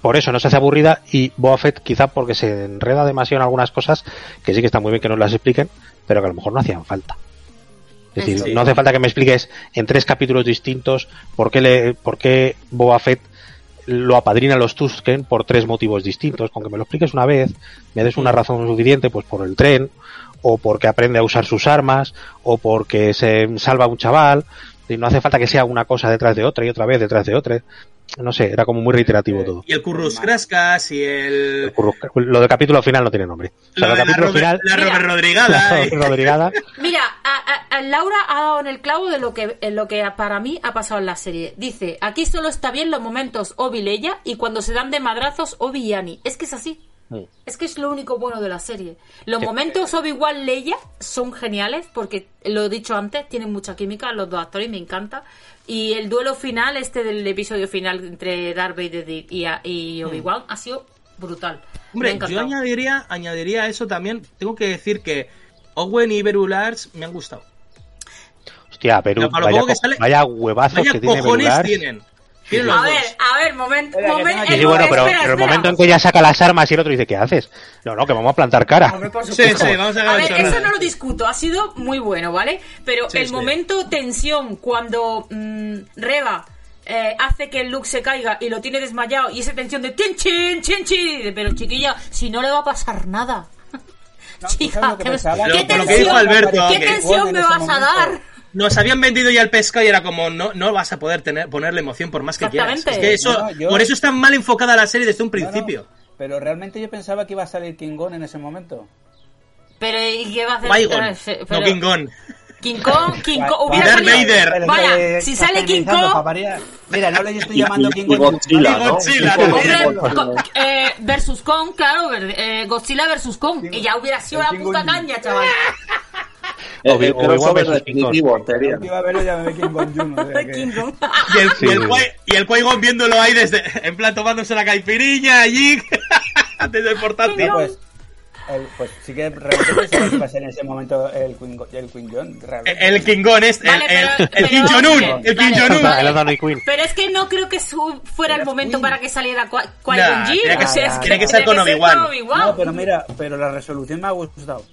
por eso no se hace aburrida y Boba Fett quizá porque se enreda demasiado en algunas cosas que sí que está muy bien que nos las expliquen, pero que a lo mejor no hacían falta. Es decir, no hace falta que me expliques en tres capítulos distintos por qué, le, por qué Boba Fett lo apadrina a los Tusken por tres motivos distintos. Con que me lo expliques una vez, me des una razón suficiente, pues por el tren, o porque aprende a usar sus armas, o porque se salva un chaval. Y no hace falta que sea una cosa detrás de otra y otra vez detrás de otra. No sé, era como muy reiterativo todo. Y el Currus Crascas y el... El curro- Lo del capítulo final no tiene nombre. O sea, lo la, capítulo Robert, final. la Robert Mira. Rodrigada. y- Rodrigada. Mira, a- a- a Laura ha dado en el clavo de lo que, en lo que para mí ha pasado en la serie. Dice, aquí solo está bien los momentos Obi Leia y cuando se dan de madrazos Obi y Annie. Es que es así. Es que es lo único bueno de la serie. Los momentos Obi-Wan Leia son geniales porque, lo he dicho antes, tienen mucha química los dos actores y me encanta. Y el duelo final, este del episodio final entre Darth Vader y, y, y Obi-Wan, ha sido brutal. Hombre, yo añadiría, añadiría a eso también, tengo que decir que Owen y Beru Lars me han gustado. Hostia, lo vaya, que sale- vaya huevazos Vaya que tiene cojones Berular. tienen. A ver, a ver, momento, momento. Sí, bueno, pero, espera, pero el espera. momento en que ella saca las armas y el otro dice, ¿qué haces? No, no, que vamos a plantar cara. Hombre, por Sí, supuesto. sí, vamos a A ver, eso no lo discuto, ha sido muy bueno, ¿vale? Pero Sí, el sí. momento tensión cuando mm, Reba eh, hace que el Luke se caiga y lo tiene desmayado y esa tensión de tinchin, chinchin, pero chiquilla, si no le va a pasar nada. No, Chica, ¿sabes lo que ¿qué, pensaba? qué Lo- lo que tensión, dijo Alberto, ¿qué tensión en me vas a dar? Nos habían vendido ya el pescado y era como, no, no vas a poder tener, ponerle emoción por más que quieras. Es que eso, No, yo- por eso está mal enfocada la serie desde un No, no, principio. pero realmente yo pensaba que iba a salir King Kong en ese momento. Pero ¿y qué va a hacer? No King Kong. King Kong, King Kong, hubiera Darth Vader. Vaya, si sale King Kong. Mira, no le estoy llamando King Kong. Godzilla. Godzilla, eh, versus Kong, claro, eh, Godzilla versus Kong. King- Y ya hubiera sido la puta caña, chaval. Obi- el Obi-Wan King Kong. iba a verlo y ya me King Kong King el, y el, Qui-Gon viéndolo ahí desde, en plan tomándose la caipiriña allí, desde el portátil. No, pues, el- pues sí que realmente se va a ser en ese momento el Queen, el Queen John. realmente. El King-Gon este, Vale, el, pero- vale, el. Vale. El Anthony Quinn. Pero es que no creo que su- fuera el momento Queen. para que saliera Qui- Qui-Gon Nah, Jinn. tiene que O sea, ser- es que tiene que ser con. Obi-Wan. No, pero mira, pero la resolución me ha gustado.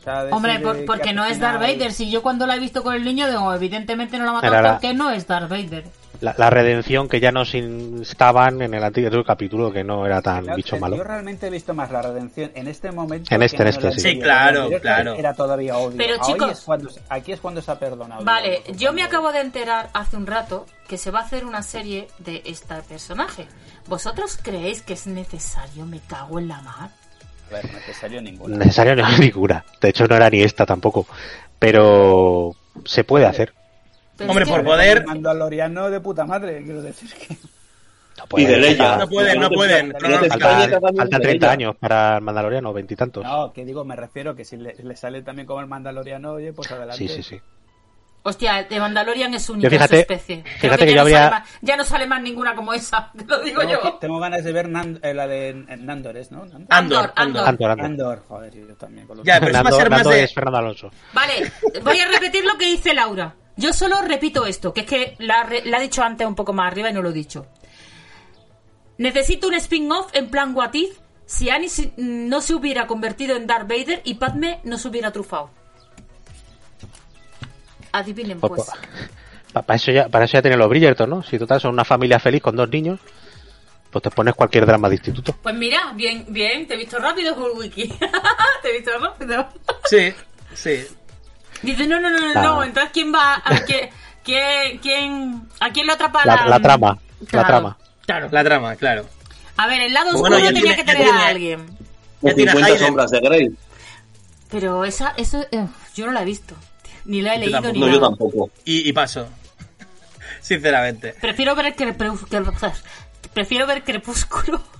O sea, de Hombre, ese por- de porque que no es Darth Vader. Si yo cuando la he visto con el niño, digo, evidentemente no la Era la- porque no es Darth Vader. La, la redención que ya nos instaban en el antiguo capítulo, que no era tan Claro, bicho malo. Yo realmente he visto más la redención en este momento. En este, que en este, sí. anterior. Sí, claro, anterior claro. Era todavía odio. Pero, Hoy chicos- es cuando, aquí es cuando se ha perdonado. Vale, yo me acabo de enterar hace un rato que se va a hacer una serie de este personaje. ¿Vosotros creéis que es necesario? Me cago en la mar. A ver, no es necesario ninguna. Necesario no ninguna. De hecho, no era ni esta tampoco. Pero se puede hacer. Pero Hombre, es que- por poder- Mandaloriano de puta madre, quiero decir que. No puede, Y de falta- No pueden, no pueden. Faltan de 30 Leia. años para el Mandaloriano, veintitantos. No, que digo, me refiero que si le, le sale también como el Mandaloriano, oye, pues adelante. Sí, sí, sí. Hostia, de Mandalorian es única Yo fíjate- su especie. Creo fíjate que ya yo no sale habría- más- ya no sale más ninguna como esa, te lo digo Tengo, yo. tengo ganas de ver eh, la de Nandor, ¿es, no? Nandor. Andor, Andor, Andor. Andor, Andor. Andor, joder, yo también. Con los Ya, pero eso va a Nando- ser más de... es Fernando Alonso. Vale, voy a repetir lo que dice Laura. Yo solo repito esto, que es que la, la he dicho antes un poco más arriba y no lo he dicho. Necesito un spin-off en plan What If si Annie no se hubiera convertido en Darth Vader y Padme no se hubiera trufado. Adivinen Pues, pues. pa- para, eso ya, para eso ya tienen los Bridgerton, ¿no? Si total son una familia feliz con dos niños, pues te pones cualquier drama de instituto. Pues mira, bien, bien, te he visto rápido, Wiki. te he visto rápido. Sí, sí. Dice, no, no, no, no, no, entonces ¿quién va? ¿A quién, quién, quién- ¿a quién le atrapa La, la trama, la Claro, trama. Claro. La trama, claro. A ver, el lado Bueno, oscuro ya tenía tiene- que tener tiene- a alguien. Ya tiene 50 Hayden. sombras de Grey. Pero esa, eso, eh, yo no la he visto. Ni la he Yo leído tampoco. ni No, nada. yo tampoco. Y, y paso. Sinceramente. Prefiero ver Crepúsculo. Prefiero ver Crepúsculo.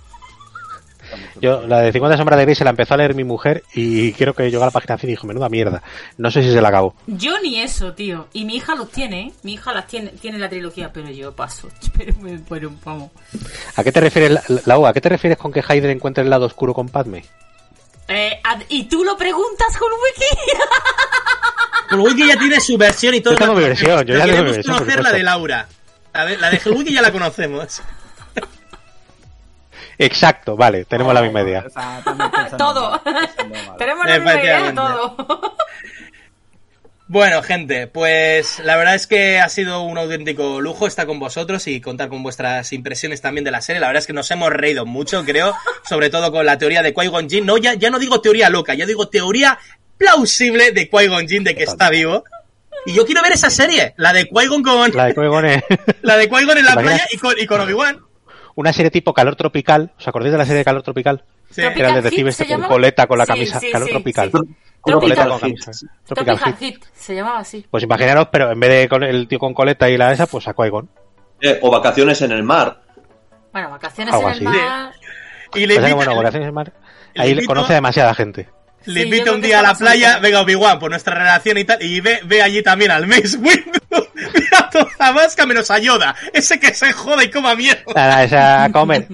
Yo, la de 50 sombras de Grey se la empezó a leer mi mujer y creo que llegó a la página 100 y dijo, menuda mierda. No sé si se la acabó. Yo ni eso, tío. Y mi hija los tiene, ¿eh? Mi hija las tiene, tiene la trilogía, pero yo paso. Pero, me- pero vamos. ¿A qué te refieres, la, la U, ¿a qué te refieres con que Hayden encuentre el lado oscuro con Padme? Eh, ¿Y tú lo preguntas con Wiki? Wiki ya tiene su versión y todo. Yo tengo mi versión, yo ya tengo mi versión, por conocer la de Laura. A ver, la de Wiki ya la conocemos. Exacto, vale, tenemos la misma idea. Todo. Tenemos la misma idea de todo. Bueno, gente, pues la verdad es que ha sido un auténtico lujo estar con vosotros y contar con vuestras impresiones también de la serie. La verdad es que nos hemos reído mucho, creo, sobre todo con la teoría de Qui-Gon Jinn. No, ya, ya no digo teoría loca, ya digo teoría plausible de Qui-Gon Jinn de que está vivo. Y yo quiero ver esa serie, la de Qui-Gon con La de Qui-Gon es la de Qui-Gon en la playa y con, y con Obi-Wan. una serie tipo calor tropical. ¿Os acordáis de la serie de calor tropical? Sí. Que era el detective este con llamaba? coleta con la camisa. sí, calor sí, tropical. sí. Coleta Tropical con camisa. Tropical, Tropical Heat. Heat, se llamaba así. Pues imaginaros, pero en vez de con el tío con coleta y la esa, pues a Qui-Gon. Eh, o vacaciones en el mar. Bueno, vacaciones Algo en el así. mar. Y le que, invita, bueno, vacaciones en mar. le Ahí invito- conoce a demasiada gente. Le Sí, invita un que día a la playa, bien. venga Obi-Wan, por nuestra relación y tal, y ve, ve allí también al Mace Windu. Mira toda la vasca menos a Yoda. Ese que se joda y coma mierda. Nada, esa a comer.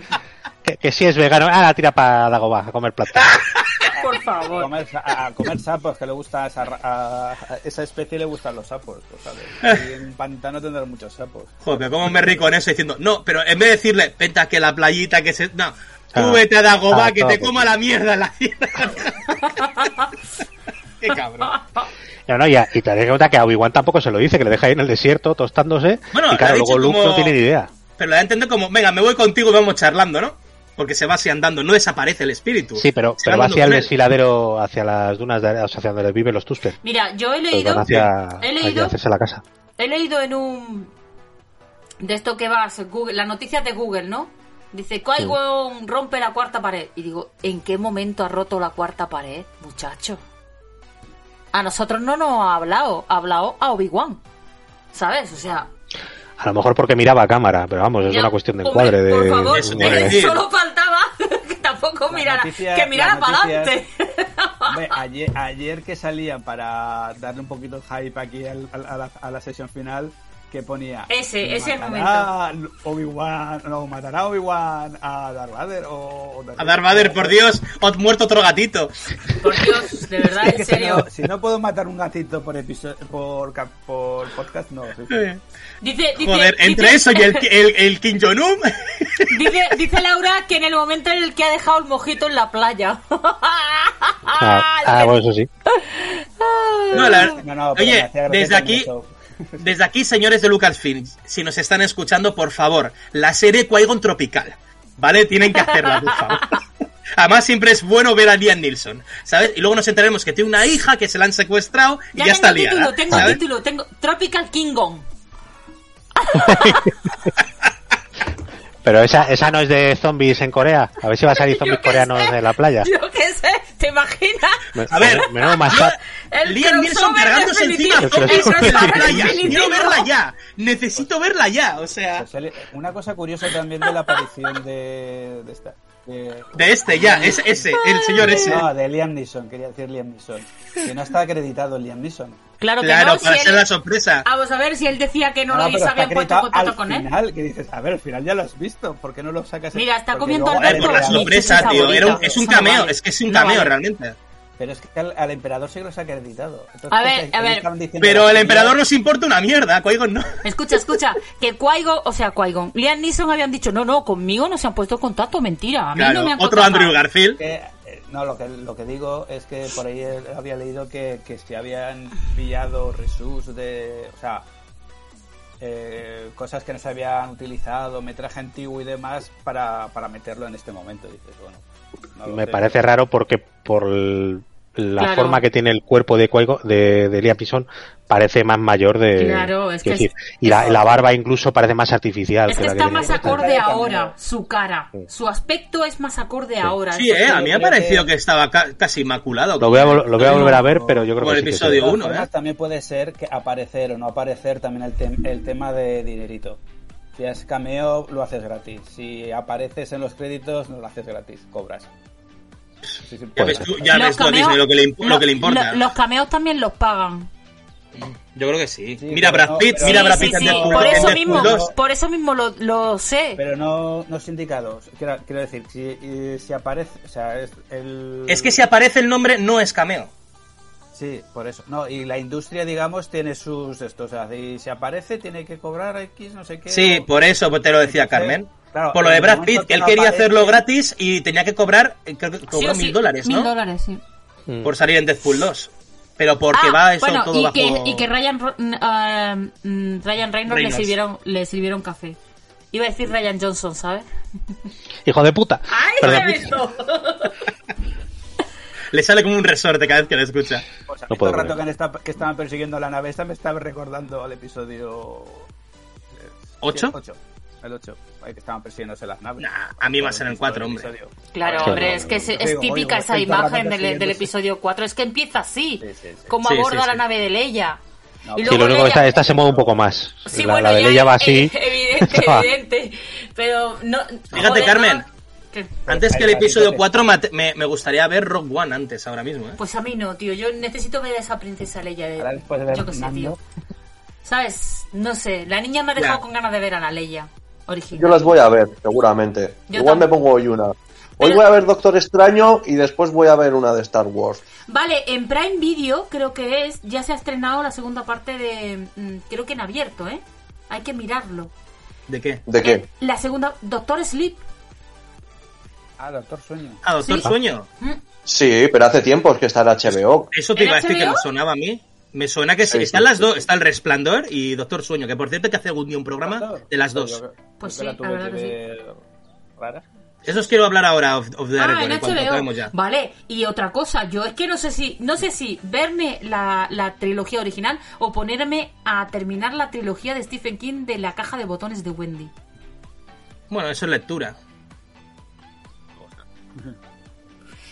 Que, que si es vegano, ah, la tira para Dagobah a comer plata. Por A favor. comer, a, a comer sapos, que le gusta a esa, ra- a- a esa especie le gustan los sapos, pues, ¿sabes? Y en pantano tendrán muchos sapos. Joder, pero cómo me río con eso diciendo, no, pero en vez de decirle, vente a la playita que se. No, tú Ah. vete a Dagobah Ah, que te coma ti. la mierda en la tierra. Qué cabrón. No, no, y, a- y te das cuenta que a Obi-Wan tampoco se lo dice, que le deja ahí en el desierto tostándose. Bueno, y claro, ha luego dicho Luke como- no tiene ni idea. Pero la da a entender como, venga, me voy contigo y vamos charlando, ¿no? Porque se va así andando, no desaparece el espíritu. Sí, pero, pero va hacia el desfiladero, hacia las dunas, de, o sea, hacia donde viven los Tuster. Mira, yo he Pues leído. hacia, He leído. hacerse la casa. He leído en un. De esto que vas, Google, las noticias de Google, ¿no? Dice, Qui-Gon rompe la cuarta pared. Y digo, ¿en qué momento ha roto la cuarta pared, muchacho? A nosotros no nos ha hablado, ha hablado a Obi-Wan. ¿Sabes? O sea. A lo mejor porque miraba a cámara, pero vamos, es ya- una cuestión de encuadre. De, Por favor, de- solo faltaba que tampoco Las mirara, que mirara para adelante. Ayer, ayer que salía para darle un poquito de hype aquí al- al- a, la, a la sesión final, que ponía... Ese, ese matará Obi-Wan, no, matará Obi-Wan a Darth Vader o... o A Darth Vader, por Dios, o muerto otro gatito. Por Dios, de verdad, en si serio. no, si no puedo matar un gatito por episodio, por, por podcast, no. sí. Dice, dice, Joder, entre dice- eso y el, el, el Kim Jong-un. Dice, dice Laura que en el momento en el que ha dejado el mojito en la playa. Ah, ah, bueno, eso sí. No, la- No, no, Oye, desde aquí, eso. Desde aquí, señores de Lucasfilm, si nos están escuchando, por favor, la serie Qui-Gon Tropical, ¿vale? Tienen que hacerla, por favor. Además, siempre es bueno ver a Liam Nilsson, ¿sabes? Y luego nos enteraremos que tiene una hija que se la han secuestrado y ya, Ya, está tengo liada. título, tengo ¿sabes? título, tengo Tropical King Kong. Pero esa, esa no es de zombies en Corea. A ver si va a salir zombies coreanos sé, en la playa. Yo qué sé, ¿te imaginas? Me- A ver, menudo mashup. El Liam crossover cargándose definitivo. encima zombies en la playa. Quiero verla ya. Necesito verla ya. O sea, Pues Una cosa curiosa también de la aparición de, de esta. de- de este ya, es ese, el señor ese. No, de Liam Neeson, quería decir Liam Neeson. Que no está acreditado Liam Neeson. Claro que Claro, no, para si ser él- la sorpresa. Vamos a ver si él decía que no Ah, lo habían puesto en contacto al con él. final, que dices, a ver, al final ya lo has visto, ¿por qué no lo sacas? Mira, está Porque comiendo luego Alberto. Joder, por la al Mi sorpresa, tío. Era un- es un cameo, vale. es que es un No cameo vale. realmente. Pero es que al, al emperador sí que los ha acreditado. Entonces, A ver, a ver. Pero el emperador nos importa una mierda, Qui-Gon no. Escucha, escucha, que Qui-Gon, o sea, Qui-Gon, Liam Neeson habían dicho, no, no, conmigo no se han puesto en contacto, mentira, a mí Claro, no me han otro. Andrew Garfield. Que, no, lo que, lo que digo es que por ahí había leído que, que se habían pillado resus de. O sea, eh, cosas que no se habían utilizado, metraje antiguo y demás para, para meterlo en este momento. Dices, bueno, no Me sé. parece raro porque por el- la Claro. forma que tiene el cuerpo de Qui-Gon- de, de Liam Neeson parece más mayor de Claro, es que decir, es- y la, la barba incluso parece más artificial Es que está que más acorde ahora, su cara, su aspecto es más acorde ahora. Sí, eh, a mí me ha parecido que estaba ca- casi inmaculado. lo voy a, vol- lo voy a volver a ver pero yo creo Como que el sí que episodio sí. De uno, todas formas, ¿eh? también puede ser que aparecer o no aparecer también el, tem- el tema de dinerito. Si es cameo, lo haces gratis. Si apareces en los créditos, no lo haces gratis, cobras. Sí, sí, Ya ves tú, ya Los ves tú a cameos- Disney lo que le, imp- lo lo- que le importa. lo- los cameos también los pagan. Yo creo que sí. Sí, mira Brad Pitt, pero- mira Brad Pitt sí, por eso mismo, 2. por eso mismo lo, lo sé. Pero no, no sindicados. Quiero, quiero decir, si, si aparece. O sea, es el. Es que si aparece el nombre, no es cameo. Sí, por eso. No, y la industria, digamos, tiene sus. Estos, o sea, si, si aparece, tiene que cobrar X, no sé qué. Sí, o- por eso te lo decía Entonces, Carmen. Claro, por lo de Brad Pitt, que él quería aparece- hacerlo gratis y tenía que cobrar, eh, creo que cobró o sí, mil dólares, Mil ¿no? dólares, sí. Mm. Por salir en Deadpool 2. Pero porque Ah, va eso bueno, todo y bajo... que, y que Ryan, Ro- mm, Ryan Reynolds, le sirvieron, le sirvieron café. Iba a decir Ryan Johnson, ¿sabes? hijo de puta ¡Ay, Perdón. qué esto! Le sale como un resorte cada vez que la escucha. Pues a No todo el rato que, que estaban persiguiendo la nave esta me estaba recordando al episodio... ¿Ocho? sí, ocho. El 8. Ahí que estaban persiguiéndose las naves. Nah, a mí va a ser el cuatro, hombre. Episodio. Claro, Sí, hombre, es que es, típica esa imagen del, episodio 4. Es que empieza así, Sí, sí, sí. como aborda sí. la nave de Leia. No, Y Sí, lo único que Leia- esta, esta se mueve un poco más Sí, la, bueno, la de Leia va es- así Evidente, evidente. Pero no. Fíjate, joder, Carmen. Antes que el episodio ahí. 4 mate- me, me gustaría ver Rock One antes, ahora mismo, ¿eh? Pues a mí no, tío. Yo necesito ver a esa princesa Leia de. Ahora después de ver Yo qué sé, tío. ¿Sabes? No sé. La niña me ha dejado Ya. con ganas de ver a la Leia original. Yo las voy a ver, seguramente. Yo Igual me pongo hoy una. Hoy Pero- voy a ver Doctor Extraño y después voy a ver una de Star Wars. Vale, en Prime Video creo que es. Ya se ha estrenado la segunda parte de. mm, Creo que en abierto, ¿eh? Hay que mirarlo. ¿De qué? ¿De qué? La segunda. Doctor Sleep. Ah, Doctor Sueño. Ah, Doctor ¿Sí? Sueño. Mm, Sí, pero hace tiempo que está en HBO. Eso te ¿En iba a decir que me sonaba a mí. Me suena que sí. Sí, Están sí, las sí, dos. sí. Está el Resplandor y Doctor Sueño. Que por cierto hay que hacer algún día un programa de las dos. Pues sí, la verdad que sí. Eso os quiero hablar ahora of, of the Ah, record, en HBO. ya. Vale, y otra cosa, yo es que no sé si, no sé si verme la, la trilogía original o ponerme a terminar la trilogía de Stephen King de la caja de botones de Wendy. Bueno, eso es lectura.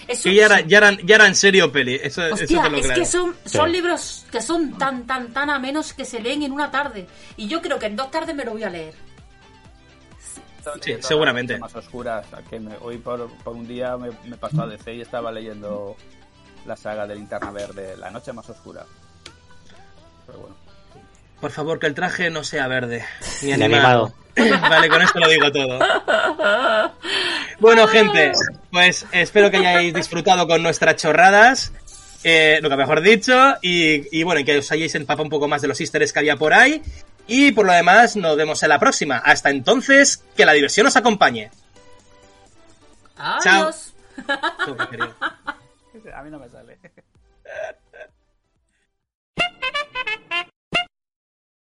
Es Que un- ya era, ya era, ya era en serio peli. Eso, eso Hostia, te lo es que son, son Sí. libros que son tan, tan, tan amenos que se leen en una tarde. Y yo creo que en dos tardes me lo voy a leer. Sí, seguramente. Más oscuras. que me- hoy por, por un día me, me pasó a DC y estaba leyendo la saga de Linterna Verde, La Noche Más Oscura. Pero bueno. Por favor, que el traje no sea verde. Ni Ni animado. vale, con esto lo digo todo. Bueno, gente, pues espero que hayáis disfrutado con nuestras chorradas. Eh, lo que mejor dicho. Y, y bueno, que os hayáis empapado un poco más de los easter eggs que había por ahí. Y por lo demás, nos vemos en la próxima. Hasta entonces, que la diversión os acompañe. Adiós. Chao. A mí no me sale.